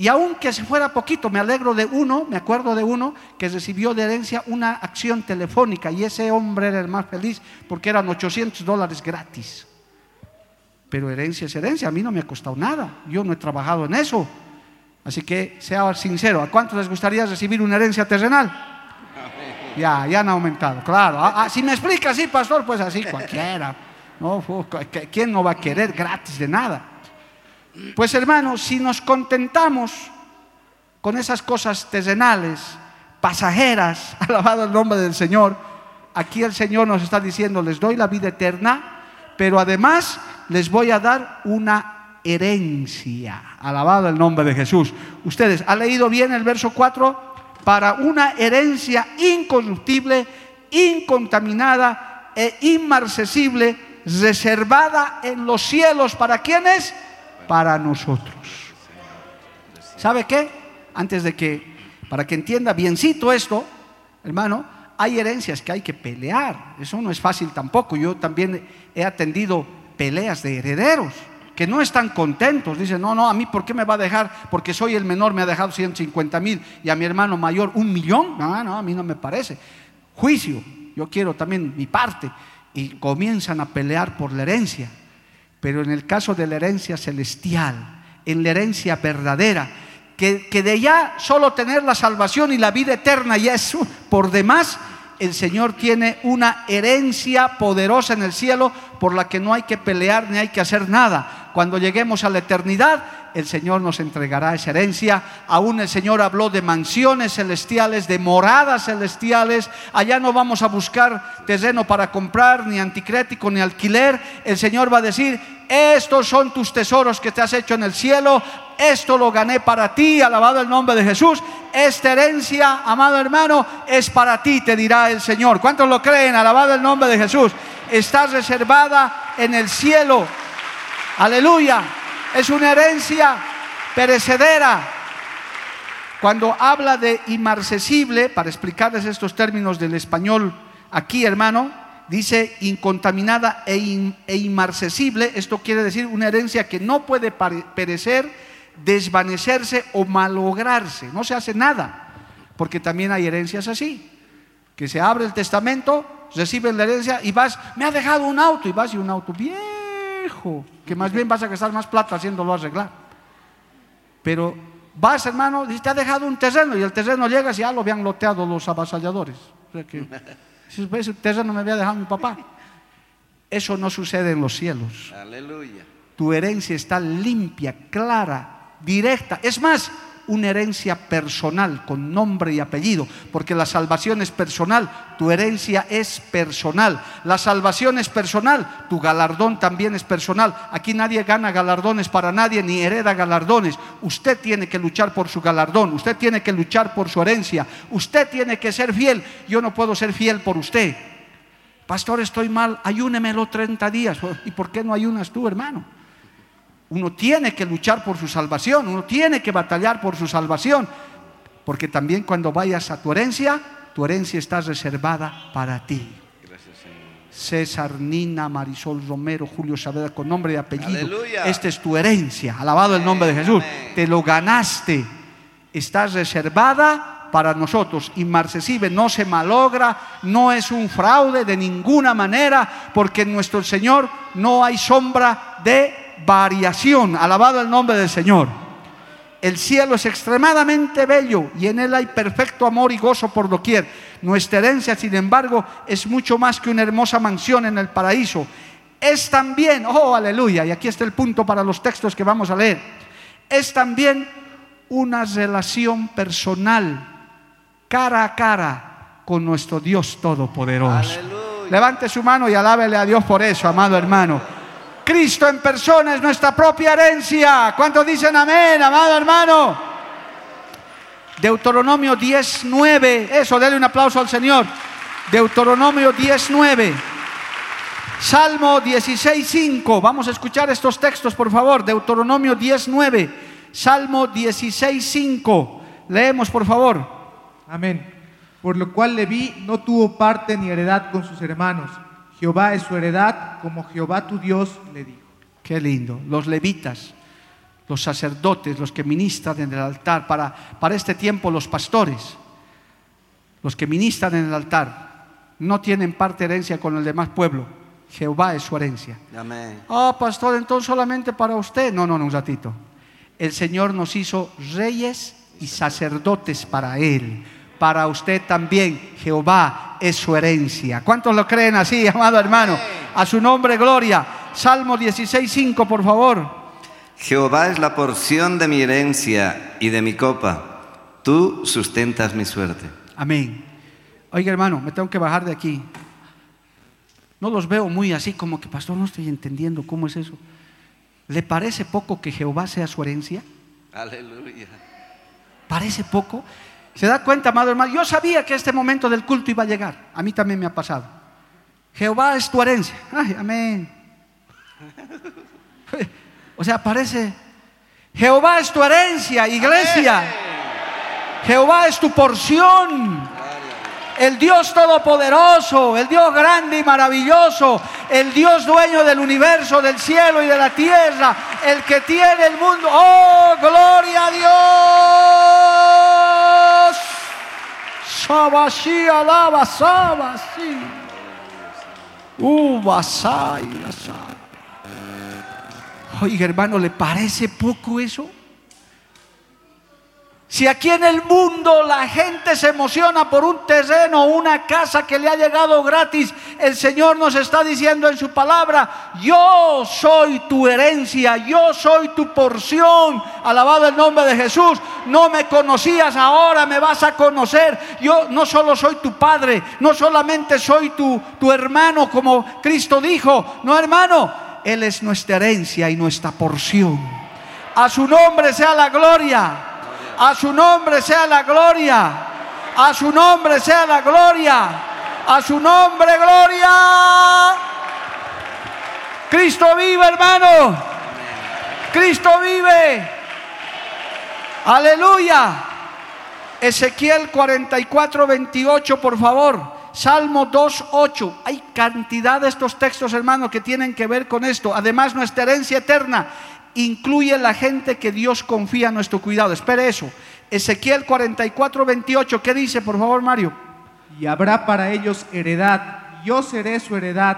y aunque se fuera poquito, me alegro de uno, me acuerdo de uno que recibió de herencia una acción telefónica y ese hombre era el más feliz porque eran 800 dólares gratis. Pero herencia es herencia, a mí no me ha costado nada, yo no he trabajado en eso. Así que sea sincero, ¿a cuántos les gustaría recibir una herencia terrenal? Ya, ya han aumentado, claro. Ah, ah, si me explica así, pastor, pues así cualquiera. No, ¿Quién no va a querer gratis de nada? Pues hermanos, si nos contentamos con esas cosas terrenales, pasajeras, alabado el nombre del Señor, aquí el Señor nos está diciendo, les doy la vida eterna, pero además les voy a dar una herencia. Alabado el nombre de Jesús. Ustedes, ¿han leído bien el verso 4? Para una herencia incorruptible, incontaminada e inmarcesible, reservada en los cielos. ¿Para quiénes? para nosotros. ¿Sabe qué? Antes de que, para que entienda biencito esto, hermano, hay herencias que hay que pelear. Eso no es fácil tampoco. Yo también he atendido peleas de herederos que no están contentos. Dicen, no, no, a mí, ¿por qué me va a dejar? Porque soy el menor, me ha dejado 150 mil y a mi hermano mayor un millón. No, no, a mí no me parece. Juicio, yo quiero también mi parte. Y comienzan a pelear por la herencia. Pero en el caso de la herencia celestial, en la herencia verdadera, que, de ya solo tener la salvación y la vida eterna ya es por demás, el Señor tiene una herencia poderosa en el cielo por la que no hay que pelear ni hay que hacer nada. Cuando lleguemos a la eternidad, el Señor nos entregará esa herencia. Aún el Señor habló de mansiones celestiales, de moradas celestiales. Allá no vamos a buscar terreno para comprar, ni anticrético, ni alquiler. El Señor va a decir, estos son tus tesoros que te has hecho en el cielo. Esto lo gané para ti, alabado el nombre de Jesús. Esta herencia, amado hermano, es para ti, te dirá el Señor. ¿Cuántos lo creen? Alabado el nombre de Jesús. Está reservada en el cielo. Aleluya. Es una herencia perecedera. Cuando habla de inmarcesible, para explicarles estos términos del español aquí, hermano, dice incontaminada e, e inmarcesible. Esto quiere decir una herencia que no puede perecer, desvanecerse o malograrse. No se hace nada. Porque también hay herencias así. Que se abre el testamento, reciben la herencia y vas, me ha dejado un auto y vas y un auto viejo, que más bien vas a gastar más plata haciéndolo arreglar. Pero vas, hermano, y te ha dejado un terreno y el terreno llega y ya lo habían loteado los avasalladores. O sea que, ese terreno me había dejado mi papá. Eso no sucede en los cielos. Aleluya. Tu herencia está limpia, clara, directa. Es más, una herencia personal con nombre y apellido, porque la salvación es personal, tu herencia es personal, la salvación es personal, tu galardón también es personal. Aquí nadie gana galardones para nadie ni hereda galardones. Usted tiene que luchar por su galardón, usted tiene que luchar por su herencia, usted tiene que ser fiel. Yo no puedo ser fiel por usted. Pastor, estoy mal, ayúnemelo 30 días. ¿Y por qué no ayunas tú, hermano? Uno tiene que luchar por su salvación, uno tiene que batallar por su salvación, porque también cuando vayas a tu herencia, tu herencia está reservada para ti. César, Nina, Marisol Romero, Julio Saavedra, con nombre y apellido. Esta es tu herencia. Alabado el nombre de Jesús. Te lo ganaste. Está reservada para nosotros. Inmarcesible, no se malogra, no es un fraude de ninguna manera, porque en nuestro Señor no hay sombra de variación. Alabado el nombre del Señor. El cielo es extremadamente bello y en él hay perfecto amor y gozo por doquier. Nuestra herencia, sin embargo, es mucho más que una hermosa mansión en el paraíso. Es también, oh aleluya, y aquí está el punto para los textos que vamos a leer, es también una relación personal, cara a cara, con nuestro Dios Todopoderoso. Levante su mano y alábele a Dios por eso, amado hermano. Cristo en persona es nuestra propia herencia. ¿Cuántos dicen amén, amado hermano? Deuteronomio 10.9. Eso, denle un aplauso al Señor. Deuteronomio 10.9. Salmo 16.5. Vamos a escuchar estos textos, por favor. Deuteronomio 10.9. Salmo 16.5. Leemos, por favor. Amén. Por lo cual Leví no tuvo parte ni heredad con sus hermanos Jehová es su heredad, como Jehová tu Dios le dijo. Qué lindo. Los levitas, los sacerdotes, los que ministran en el altar, para, para este tiempo los pastores, los que ministran en el altar, no tienen parte herencia con el demás pueblo. Jehová es su herencia. Amén. Ah, pastor, entonces solamente para usted. No, no, no, un ratito. El Señor nos hizo reyes y sacerdotes para Él para usted también. Jehová es su herencia. ¿Cuántos lo creen así, amado hermano? A su nombre, gloria. Salmo 16.5, por favor. Jehová es la porción de mi herencia y de mi copa. Tú sustentas mi suerte. Amén. Oiga, hermano, me tengo que bajar de aquí. No los veo muy así como que, pastor, no estoy entendiendo cómo es eso. ¿Le parece poco que Jehová sea su herencia? Aleluya. ¿Parece poco? ¿Se da cuenta, amado hermano? Yo sabía que este momento del culto iba a llegar. A mí también me ha pasado. Jehová es tu herencia. Ay, amén. O sea, parece. Jehová es tu herencia, iglesia. Jehová es tu porción. El Dios todopoderoso, el Dios grande y maravilloso, el Dios dueño del universo, del cielo y de la tierra, el que tiene el mundo. Oh, gloria a Dios. Sabashi alaba, sabashi. Uh, Oiga, hermano, ¿le parece poco eso? Si aquí en el mundo la gente se emociona por un terreno, una casa que le ha llegado gratis, el Señor nos está diciendo en su palabra, yo soy tu herencia, yo soy tu porción. Alabado el nombre de Jesús. No me conocías, ahora me vas a conocer. Yo no solo soy tu padre, no solamente soy tu, tu hermano, como Cristo dijo. No, hermano, Él es nuestra herencia y nuestra porción. A su nombre sea la gloria. A su nombre sea la gloria. A su nombre sea la gloria. A su nombre, gloria. Cristo vive, hermano. Cristo vive. Aleluya. Ezequiel 44, 28, por favor. Salmo 2, 8. Hay cantidad de estos textos, hermano, que tienen que ver con esto. Además, nuestra herencia eterna incluye la gente que Dios confía en nuestro cuidado. Espere eso. Ezequiel 44, 28. ¿Qué dice, por favor, Mario? Y habrá para ellos heredad. Yo seré su heredad,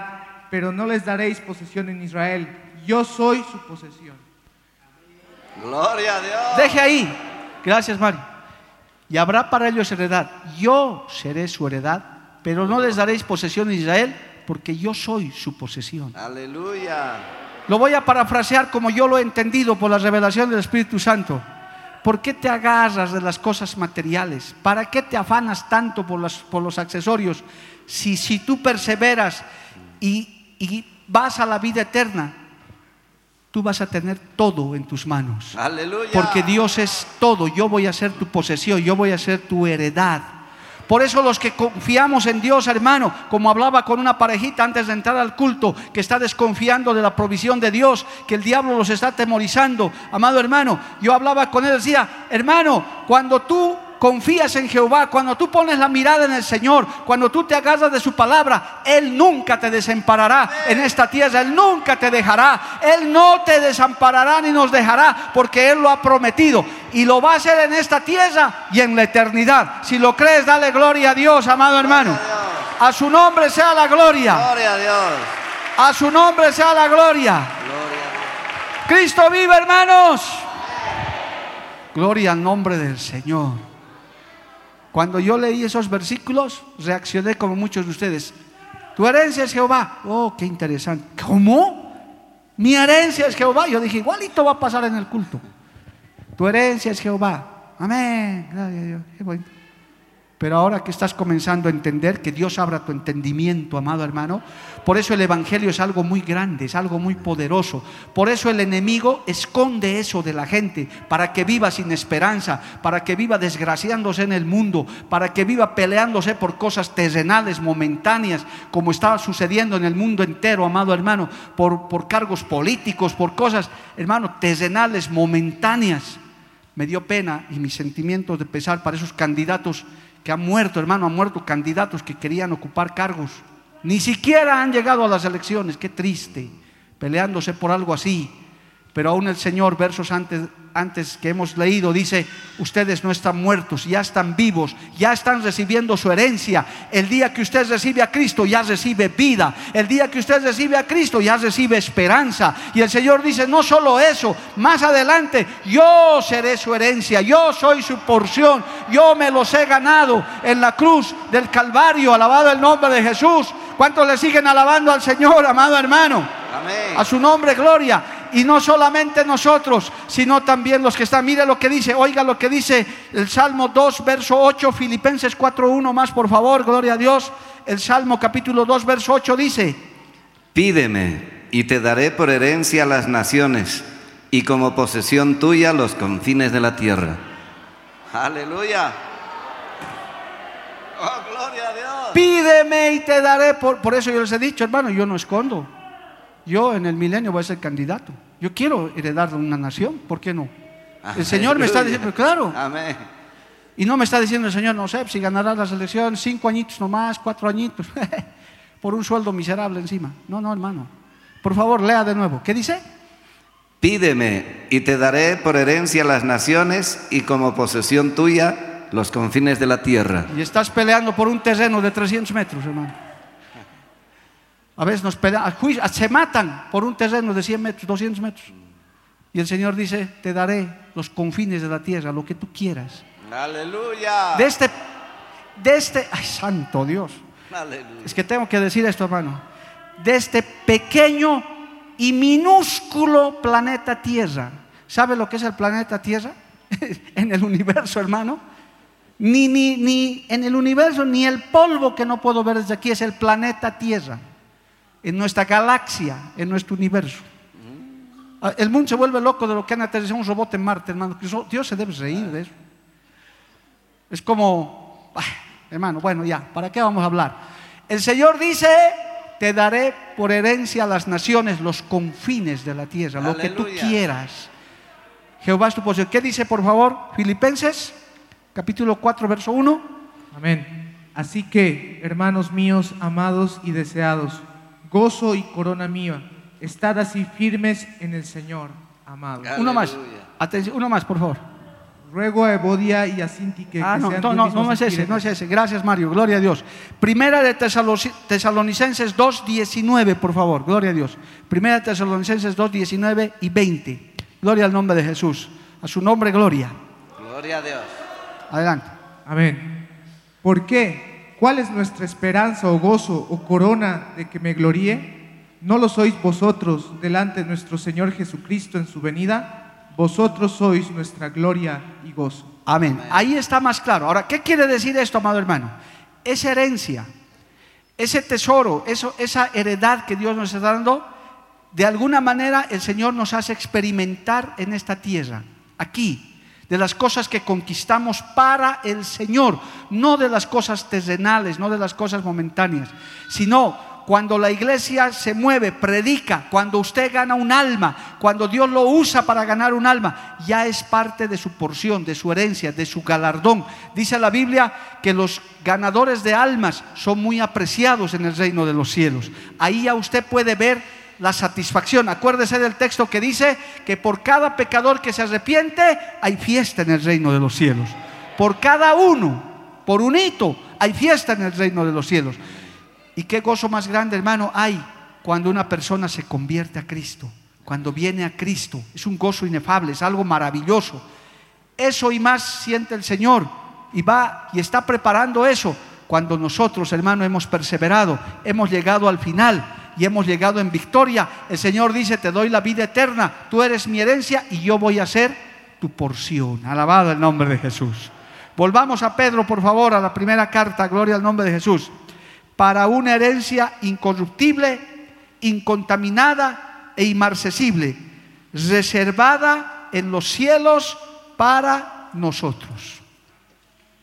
pero no les daréis posesión en Israel. Yo soy su posesión. Gloria a Dios. Deje ahí. Gracias, Mario. Y habrá para ellos heredad. Yo seré su heredad, pero no les daréis posesión en Israel, porque yo soy su posesión. Aleluya. Lo voy a parafrasear como yo lo he entendido por la revelación del Espíritu Santo. ¿Por qué te agarras de las cosas materiales? ¿Para qué te afanas tanto por, las- por los accesorios? Si, si tú perseveras y, y vas a la vida eterna, tú vas a tener todo en tus manos. Aleluya. Porque Dios es todo. Yo voy a ser tu posesión, yo voy a ser tu heredad. Por eso los que confiamos en Dios, hermano, como hablaba con una parejita antes de entrar al culto, que está desconfiando de la provisión de Dios, que el diablo los está atemorizando, amado hermano, yo hablaba con él, decía, hermano, cuando tú confías en Jehová, cuando tú pones la mirada en el Señor, cuando tú te agarras de su palabra, Él nunca te desamparará en esta tierra, Él nunca te dejará, Él no te desamparará ni nos dejará, porque Él lo ha prometido y lo va a hacer en esta tierra y en la eternidad. Si lo crees, dale gloria a Dios, amado hermano. A su nombre sea la gloria, Gloria a Dios. a su nombre sea la gloria. Cristo vive, hermanos. Gloria al nombre del Señor. Cuando yo leí esos versículos, reaccioné como muchos de ustedes. Tu herencia es Jehová. Oh, qué interesante. ¿Cómo? Mi herencia es Jehová. Yo dije, igualito va a pasar en el culto. Tu herencia es Jehová. Amén. Gloria a Dios. Qué bonito. Pero ahora que estás comenzando a entender que Dios abra tu entendimiento, amado hermano, por eso el Evangelio es algo muy grande, es algo muy poderoso. Por eso el enemigo esconde eso de la gente, para que viva sin esperanza, para que viva desgraciándose en el mundo, para que viva peleándose por cosas terrenales, momentáneas, como estaba sucediendo en el mundo entero, amado hermano, por, por cargos políticos, por cosas, hermano, terrenales, momentáneas. Me dio pena y mis sentimientos de pesar para esos candidatos que han muerto, hermano, han muerto candidatos que querían ocupar cargos. Ni siquiera han llegado a las elecciones, qué triste, peleándose por algo así. Pero aún el Señor, versos antes, antes que hemos leído, dice, ustedes no están muertos, ya están vivos, ya están recibiendo su herencia. El día que usted recibe a Cristo, ya recibe vida. El día que usted recibe a Cristo, ya recibe esperanza. Y el Señor dice, no solo eso, más adelante, yo seré su herencia, yo soy su porción, yo me los he ganado en la cruz del Calvario, alabado el nombre de Jesús. ¿Cuántos le siguen alabando al Señor, amado hermano? Amén. A su nombre, gloria. Y no solamente nosotros, sino también los que están. Mire lo que dice, oiga lo que dice el Salmo 2, verso 8, Filipenses 4, 1 más, por favor, gloria a Dios. El Salmo capítulo 2, verso 8 dice, Pídeme y te daré por herencia las naciones y como posesión tuya los confines de la tierra. Aleluya. Oh, gloria a Dios. pídeme y te daré. Por, por eso yo les he dicho, hermano, yo no escondo. Yo en el milenio voy a ser candidato. Yo quiero heredar una nación, ¿por qué no? El Señor me está diciendo, claro. Amén. Y no me está diciendo el Señor, no sé, si ganarás las elecciones, cinco añitos nomás, cuatro añitos, por un sueldo miserable encima. No, no, hermano. Por favor, lea de nuevo. ¿Qué dice? Pídeme y te daré por herencia las naciones y como posesión tuya los confines de la tierra. Y estás peleando por un terreno de 300 metros, hermano. A veces nos pelean, a juicio- se matan por un terreno de 100 metros, 200 metros. Y el Señor dice, te daré los confines de la tierra, lo que tú quieras. Aleluya. De este, de este, ay, santo Dios. Aleluya. Es que tengo que decir esto, hermano. De este pequeño y minúsculo planeta Tierra. ¿Sabe lo que es el planeta Tierra? en el universo, hermano. Ni, ni, ni en el universo, ni el polvo que no puedo ver desde aquí es el planeta Tierra. En nuestra galaxia, en nuestro universo. Ah, El mundo se vuelve loco de lo que han aterrizado un robot en Marte, hermano. Dios se debe reír de eso. Es como, ah, hermano, bueno, ya, ¿para qué vamos a hablar? El Señor dice, te daré por herencia a las naciones los confines de la tierra, lo que tú quieras. Jehová es tu posesión. ¿Qué dice, por favor? Filipenses, capítulo 4, verso 1. Amén. Así que, hermanos míos, amados y deseados, gozo y corona mía, estad así firmes en el Señor, amados. Uno más. Atención, uno más, por favor. Ruego a Evodia y a Sinti que, Ah, que no, sean no, no, no es ese, no es ese. Gracias, Mario. Gloria a Dios. Primera de Tesalo- Tesalonicenses 2, 19, por favor. Gloria a Dios. Primera de Tesalonicenses 2, 19 y 20. Gloria al nombre de Jesús. A su nombre, gloria. Gloria a Dios. Adelante. Amén. ¿Por qué? ¿Cuál es nuestra esperanza o gozo o corona de que me gloríe? ¿No lo sois vosotros delante de nuestro Señor Jesucristo en su venida? Vosotros sois nuestra gloria y gozo. Amén. Ahí está más claro. Ahora, ¿qué quiere decir esto, amado hermano? Esa herencia, ese tesoro, eso, esa heredad que Dios nos está dando, de alguna manera el Señor nos hace experimentar en esta tierra, aquí, de las cosas que conquistamos para el Señor, no de las cosas terrenales, no de las cosas momentáneas, sino cuando la iglesia se mueve, predica, cuando usted gana un alma, cuando Dios lo usa para ganar un alma, ya es parte de su porción, de su herencia, de su galardón. Dice la Biblia que los ganadores de almas son muy apreciados en el reino de los cielos. Ahí ya usted puede ver la satisfacción. Acuérdese del texto que dice que por cada pecador que se arrepiente hay fiesta en el reino de los cielos. Por cada uno, por un hito, hay fiesta en el reino de los cielos. ¿Y qué gozo más grande, hermano, hay cuando una persona se convierte a Cristo? Cuando viene a Cristo. Es un gozo inefable, es algo maravilloso. Eso y más siente el Señor y va y está preparando eso cuando nosotros, hermano, hemos perseverado, hemos llegado al final y hemos llegado en victoria. El Señor dice, te doy la vida eterna, tú eres mi herencia y yo voy a ser tu porción. Alabado el nombre de Jesús. Volvamos a Pedro, por favor, a la primera carta, gloria al nombre de Jesús. Para una herencia incorruptible, incontaminada e inmarcesible, reservada en los cielos para nosotros.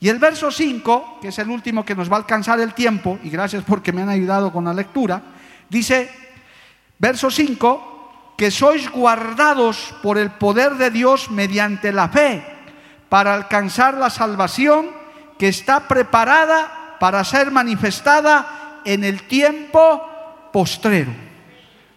Y el verso 5, que es el último que nos va a alcanzar el tiempo, y gracias porque me han ayudado con la lectura, dice, verso 5, que sois guardados por el poder de Dios mediante la fe para alcanzar la salvación que está preparada para ser manifestada en el tiempo postrero.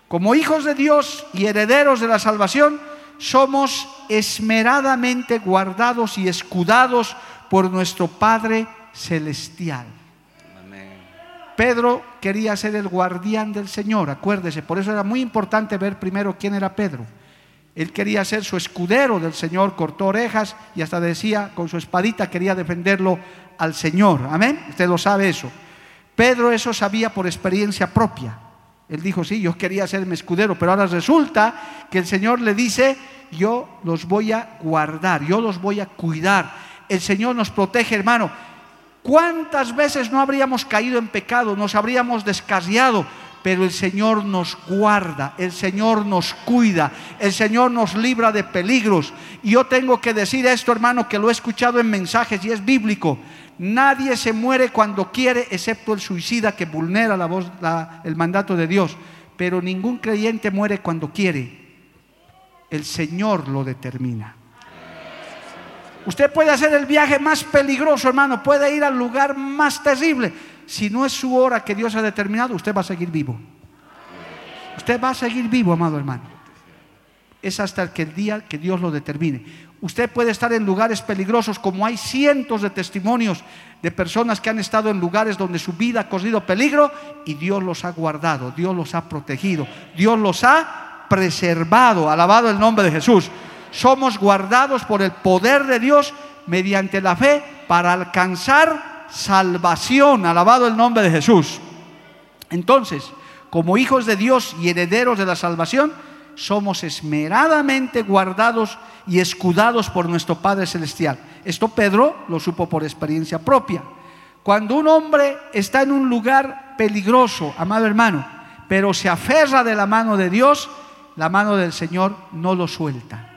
Como hijos de Dios y herederos de la salvación, somos esmeradamente guardados y escudados por nuestro Padre Celestial. Pedro quería ser el guardián del Señor, acuérdese, por eso era muy importante ver primero quién era Pedro. Él quería ser su escudero del Señor, cortó orejas y hasta decía, con su espadita quería defenderlo al Señor. Amén. Usted lo sabe eso. Pedro eso sabía por experiencia propia. Él dijo, sí, yo quería ser mi escudero, pero ahora resulta que el Señor le dice, yo los voy a guardar, yo los voy a cuidar. El Señor nos protege, hermano. ¿Cuántas veces no habríamos caído en pecado, nos habríamos descarriado? Pero el Señor nos guarda, el Señor nos cuida, el Señor nos libra de peligros. Y yo tengo que decir esto, hermano, que lo he escuchado en mensajes y es bíblico. Nadie se muere cuando quiere, excepto el suicida que vulnera el mandato de Dios. Pero ningún creyente muere cuando quiere. El Señor lo determina. Usted puede hacer el viaje más peligroso, hermano, puede ir al lugar más terrible. Si no es su hora que Dios ha determinado, usted va a seguir vivo. Usted va a seguir vivo, amado hermano. Es hasta que el día que Dios lo determine. Usted puede estar en lugares peligrosos, como hay cientos de testimonios de personas que han estado en lugares donde su vida ha corrido peligro y Dios los ha guardado, Dios los ha protegido, Dios los ha preservado. Alabado el nombre de Jesús. Somos guardados por el poder de Dios mediante la fe para alcanzar salvación. Alabado el nombre de Jesús. Entonces, como hijos de Dios y herederos de la salvación, somos esmeradamente guardados y escudados por nuestro Padre Celestial. Esto Pedro lo supo por experiencia propia. Cuando un hombre está en un lugar peligroso, amado hermano, pero se aferra de la mano de Dios, la mano del Señor no lo suelta.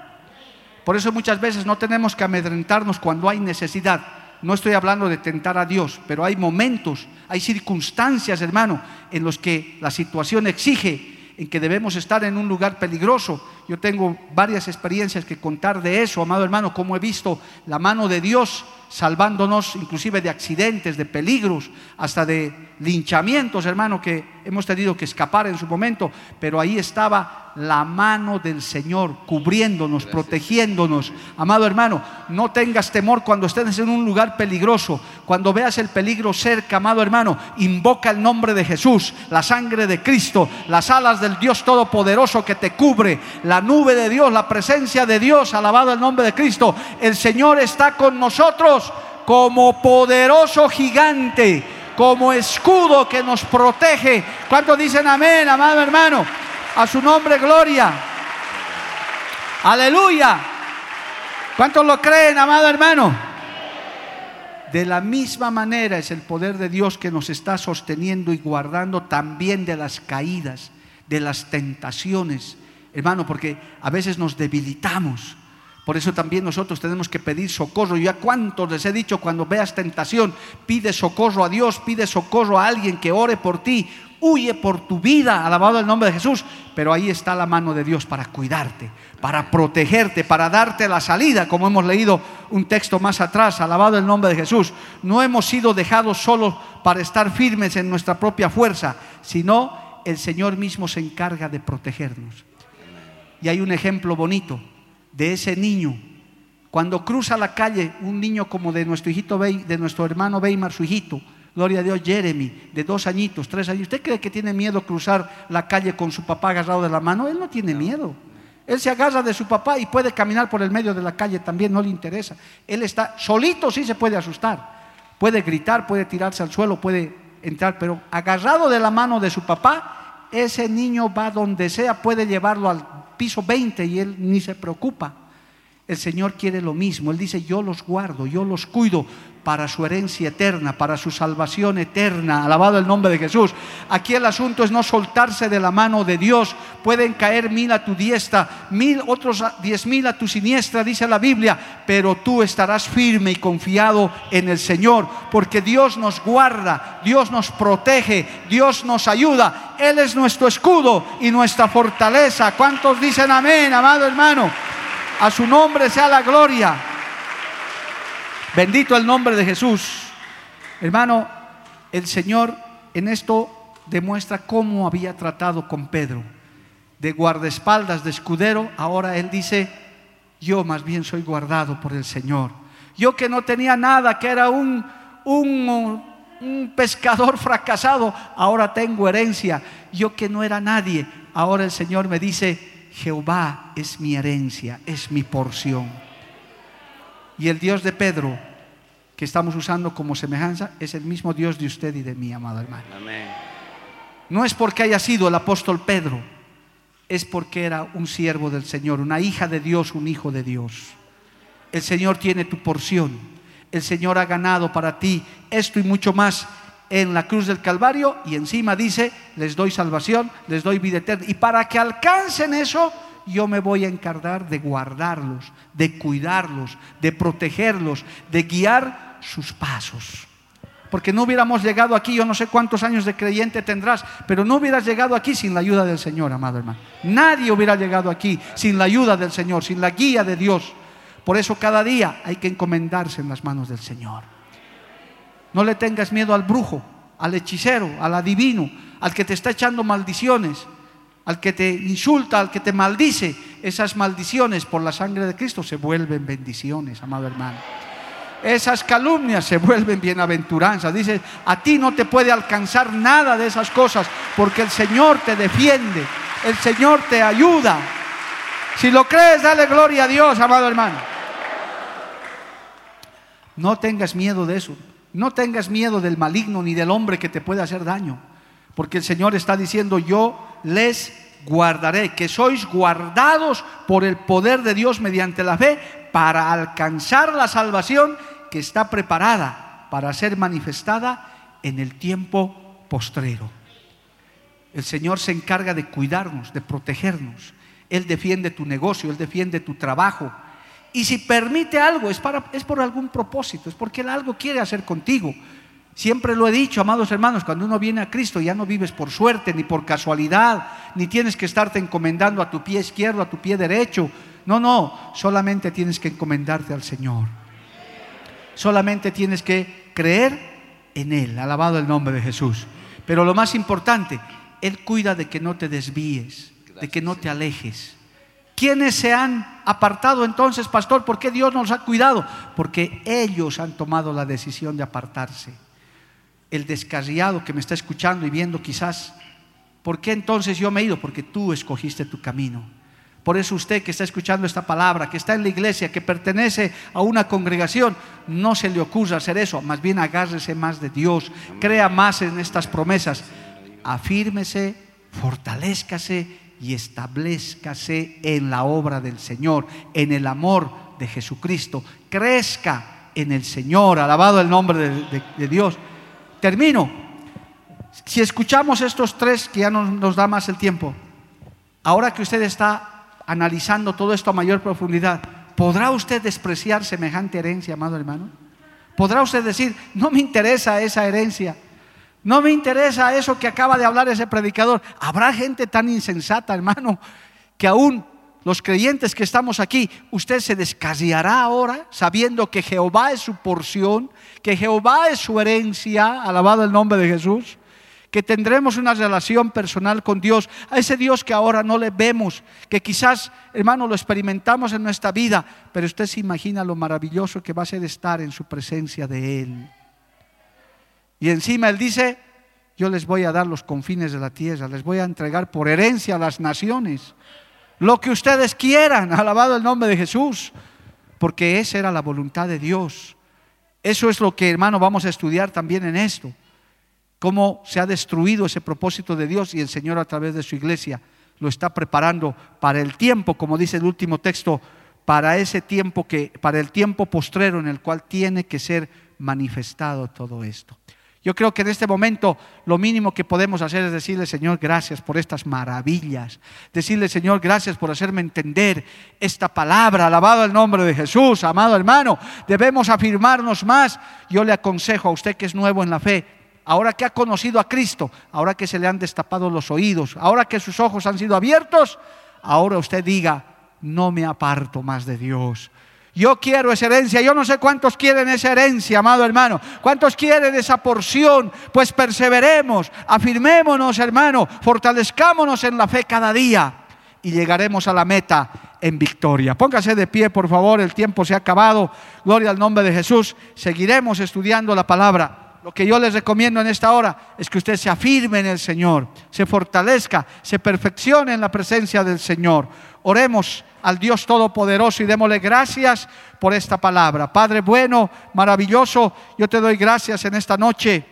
Por eso muchas veces no tenemos que amedrentarnos cuando hay necesidad. No estoy hablando de tentar a Dios, pero hay momentos, hay circunstancias, hermano, en los que la situación exige en que debemos estar en un lugar peligroso. Yo tengo varias experiencias que contar de eso, amado hermano, como he visto la mano de Dios salvándonos inclusive de accidentes, de peligros, hasta de linchamientos, hermano, que hemos tenido que escapar en su momento, pero ahí estaba la mano del Señor cubriéndonos, protegiéndonos. Amado hermano, no tengas temor cuando estés en un lugar peligroso, cuando veas el peligro cerca, amado hermano, invoca el nombre de Jesús, la sangre de Cristo, las alas del Dios Todopoderoso que te cubre, la nube de Dios, la presencia de Dios, alabado el nombre de Cristo. El Señor está con nosotros como poderoso gigante, como escudo que nos protege. ¿Cuántos dicen amén, amado hermano? A su nombre, gloria. Aleluya. ¿Cuántos lo creen, amado hermano? De la misma manera es el poder de Dios que nos está sosteniendo y guardando también de las caídas, de las tentaciones, hermano, porque a veces nos debilitamos. Por eso también nosotros tenemos que pedir socorro. Ya cuántos les he dicho, cuando veas tentación, pide socorro a Dios, pide socorro a alguien que ore por ti, huye por tu vida, alabado el nombre de Jesús, pero ahí está la mano de Dios para cuidarte, para protegerte, para darte la salida, como hemos leído un texto más atrás, alabado el nombre de Jesús. No hemos sido dejados solos para estar firmes en nuestra propia fuerza, sino el Señor mismo se encarga de protegernos. Y hay un ejemplo bonito de ese niño. Cuando cruza la calle, un niño como de nuestro hijito, de nuestro hermano Weimar, su hijito, Gloria a Dios, Jeremy, de dos añitos, tres años. ¿Usted cree que tiene miedo cruzar la calle con su papá agarrado de la mano? Él no tiene miedo. Él se agarra de su papá y puede caminar por el medio de la calle también, no le interesa. Él está solito, sí se puede asustar. Puede gritar, puede tirarse al suelo, puede entrar, pero agarrado de la mano de su papá, ese niño va donde sea, puede llevarlo al piso 20 y él ni se preocupa. El Señor quiere lo mismo. Él dice, yo los guardo, yo los cuido para su herencia eterna, para su salvación eterna. Alabado el nombre de Jesús. Aquí el asunto es no soltarse de la mano de Dios. Pueden caer mil a tu diestra, mil otros diez mil a tu siniestra, dice la Biblia, pero tú estarás firme y confiado en el Señor, porque Dios nos guarda, Dios nos protege, Dios nos ayuda. Él es nuestro escudo y nuestra fortaleza. ¿Cuántos dicen amén, amado hermano? A su nombre sea la gloria. Bendito el nombre de Jesús. Hermano, el Señor en esto demuestra cómo había tratado con Pedro. De guardaespaldas, de escudero, ahora él dice, yo más bien soy guardado por el Señor. Yo que no tenía nada, que era un, un, un pescador fracasado, ahora tengo herencia. Yo que no era nadie, ahora el Señor me dice, Jehová es mi herencia, es mi porción. Y el Dios de Pedro, que estamos usando como semejanza, es el mismo Dios de usted y de mí, amado hermano. No es porque haya sido el apóstol Pedro, es porque era un siervo del Señor, una hija de Dios, un hijo de Dios. El Señor tiene tu porción. El Señor ha ganado para ti esto y mucho más en la cruz del Calvario y encima dice, les doy salvación, les doy vida eterna. Y para que alcancen eso, yo me voy a encargar de guardarlos, de cuidarlos, de protegerlos, de guiar sus pasos. Porque no hubiéramos llegado aquí, yo no sé cuántos años de creyente tendrás, pero no hubieras llegado aquí sin la ayuda del Señor, amado hermano. Nadie hubiera llegado aquí sin la ayuda del Señor, sin la guía de Dios. Por eso cada día hay que encomendarse en las manos del Señor. No le tengas miedo al brujo, al hechicero, al adivino, al que te está echando maldiciones al que te insulta, al que te maldice, esas maldiciones por la sangre de Cristo se vuelven bendiciones, amado hermano. Esas calumnias se vuelven bienaventuranzas. Dice, a ti no te puede alcanzar nada de esas cosas porque el Señor te defiende. el Señor te ayuda. Si lo crees, dale gloria a Dios, amado hermano. No tengas miedo de eso. No tengas miedo del maligno ni del hombre que te puede hacer daño. Porque el Señor está diciendo, yo les guardaré, que sois guardados por el poder de Dios mediante la fe para alcanzar la salvación que está preparada para ser manifestada en el tiempo postrero. El Señor se encarga de cuidarnos, de protegernos. Él defiende tu negocio, Él defiende tu trabajo. Y si permite algo, es, para, es por algún propósito, es porque Él algo quiere hacer contigo. Siempre lo he dicho, amados hermanos, cuando uno viene a Cristo ya no vives por suerte ni por casualidad, ni tienes que estarte encomendando a tu pie izquierdo, a tu pie derecho. No, no, solamente tienes que encomendarte al Señor. Solamente tienes que creer en Él, alabado el nombre de Jesús. Pero lo más importante, Él cuida de que no te desvíes, de que no te alejes. ¿Quiénes se han apartado entonces, pastor? ¿Por qué Dios nos ha cuidado? Porque ellos han tomado la decisión de apartarse el descarriado que me está escuchando y viendo quizás, ¿por qué entonces yo me he ido? Porque tú escogiste tu camino. Por eso usted que está escuchando esta palabra, que está en la iglesia, que pertenece a una congregación, no se le ocurra hacer eso, más bien agárrese más de Dios, crea más en estas promesas, afírmese, fortalezcase y establezcase en la obra del Señor, en el amor de Jesucristo, crezca en el Señor, alabado el nombre de, de Dios. Termino. Si escuchamos estos tres, que ya no nos da más el tiempo, ahora que usted está analizando todo esto a mayor profundidad, ¿podrá usted despreciar semejante herencia, amado hermano? ¿Podrá usted decir, no me interesa esa herencia? No me interesa eso que acaba de hablar ese predicador. Habrá gente tan insensata, hermano, que aún los creyentes que estamos aquí, usted se descaseará ahora sabiendo que Jehová es su porción, que Jehová es su herencia, alabado el nombre de Jesús, que tendremos una relación personal con Dios, a ese Dios que ahora no le vemos, que quizás, hermano, lo experimentamos en nuestra vida, pero usted se imagina lo maravilloso que va a ser estar en su presencia de Él. Y encima Él dice, yo les voy a dar los confines de la tierra, les voy a entregar por herencia a las naciones lo que ustedes quieran, alabado el nombre de Jesús, porque esa era la voluntad de Dios. Eso es lo que, hermano, vamos a estudiar también en esto. Cómo se ha destruido ese propósito de Dios y el Señor a través de su iglesia lo está preparando para el tiempo, como dice el último texto, para ese tiempo que para el tiempo postrero en el cual tiene que ser manifestado todo esto. Yo creo que en este momento lo mínimo que podemos hacer es decirle, Señor, gracias por estas maravillas. Decirle, Señor, gracias por hacerme entender esta palabra. Alabado el nombre de Jesús, amado hermano. Debemos afirmarnos más. Yo le aconsejo a usted que es nuevo en la fe, ahora que ha conocido a Cristo, ahora que se le han destapado los oídos, ahora que sus ojos han sido abiertos, ahora usted diga, no me aparto más de Dios. Yo quiero esa herencia. Yo no sé cuántos quieren esa herencia, amado hermano. ¿Cuántos quieren esa porción? Pues perseveremos, afirmémonos, hermano, fortalezcámonos en la fe cada día y llegaremos a la meta en victoria. Póngase de pie, por favor, el tiempo se ha acabado. Gloria al nombre de Jesús. Seguiremos estudiando la palabra. Lo que yo les recomiendo en esta hora es que usted se afirme en el Señor, se fortalezca, se perfeccione en la presencia del Señor. Oremos al Dios Todopoderoso y démosle gracias por esta palabra. Padre bueno, maravilloso, yo te doy gracias en esta noche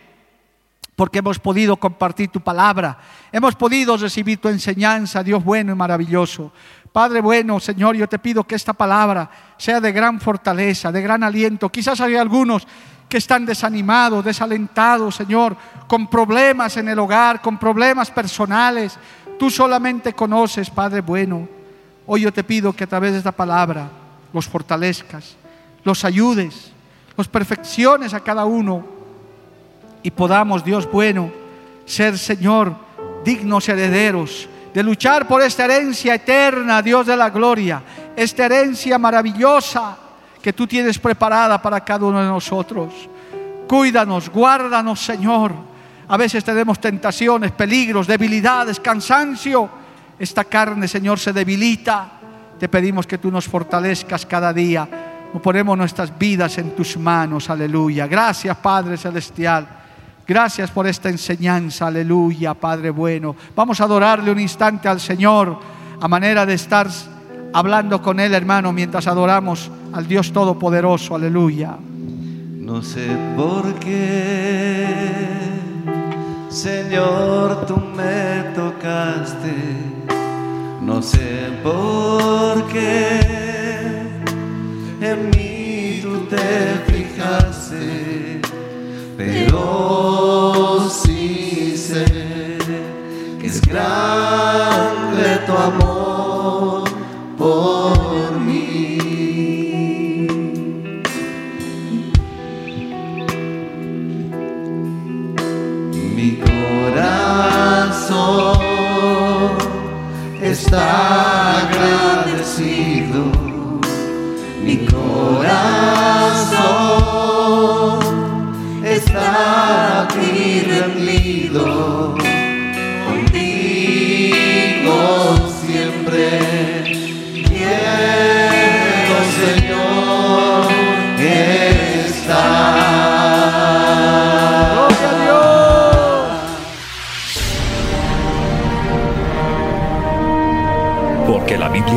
porque hemos podido compartir tu palabra, hemos podido recibir tu enseñanza, Dios bueno y maravilloso. Padre bueno, Señor, yo te pido que esta palabra sea de gran fortaleza, de gran aliento. Quizás hay algunos que están desanimados, desalentados, Señor, con problemas en el hogar, con problemas personales. Tú solamente conoces, Padre bueno. Hoy yo te pido que a través de esta palabra los fortalezcas, los ayudes, los perfecciones a cada uno y podamos, Dios bueno, ser, Señor, dignos herederos de luchar por esta herencia eterna, Dios de la gloria, esta herencia maravillosa que tú tienes preparada para cada uno de nosotros. Cuídanos, guárdanos, Señor. A veces tenemos tentaciones, peligros, debilidades, cansancio esta carne, Señor, se debilita. Te pedimos que tú nos fortalezcas cada día. Ponemos nuestras vidas en tus manos, aleluya. Gracias, Padre Celestial. Gracias por esta enseñanza, aleluya, Padre bueno. Vamos a adorarle un instante al Señor a manera de estar hablando con Él, hermano, mientras adoramos al Dios Todopoderoso, aleluya. No sé por qué, Señor, tú me tocaste. No sé por qué en mí tú te fijaste, pero sí sé que es grande tu amor por mí. Mi corazón está agradecido. Mi corazón está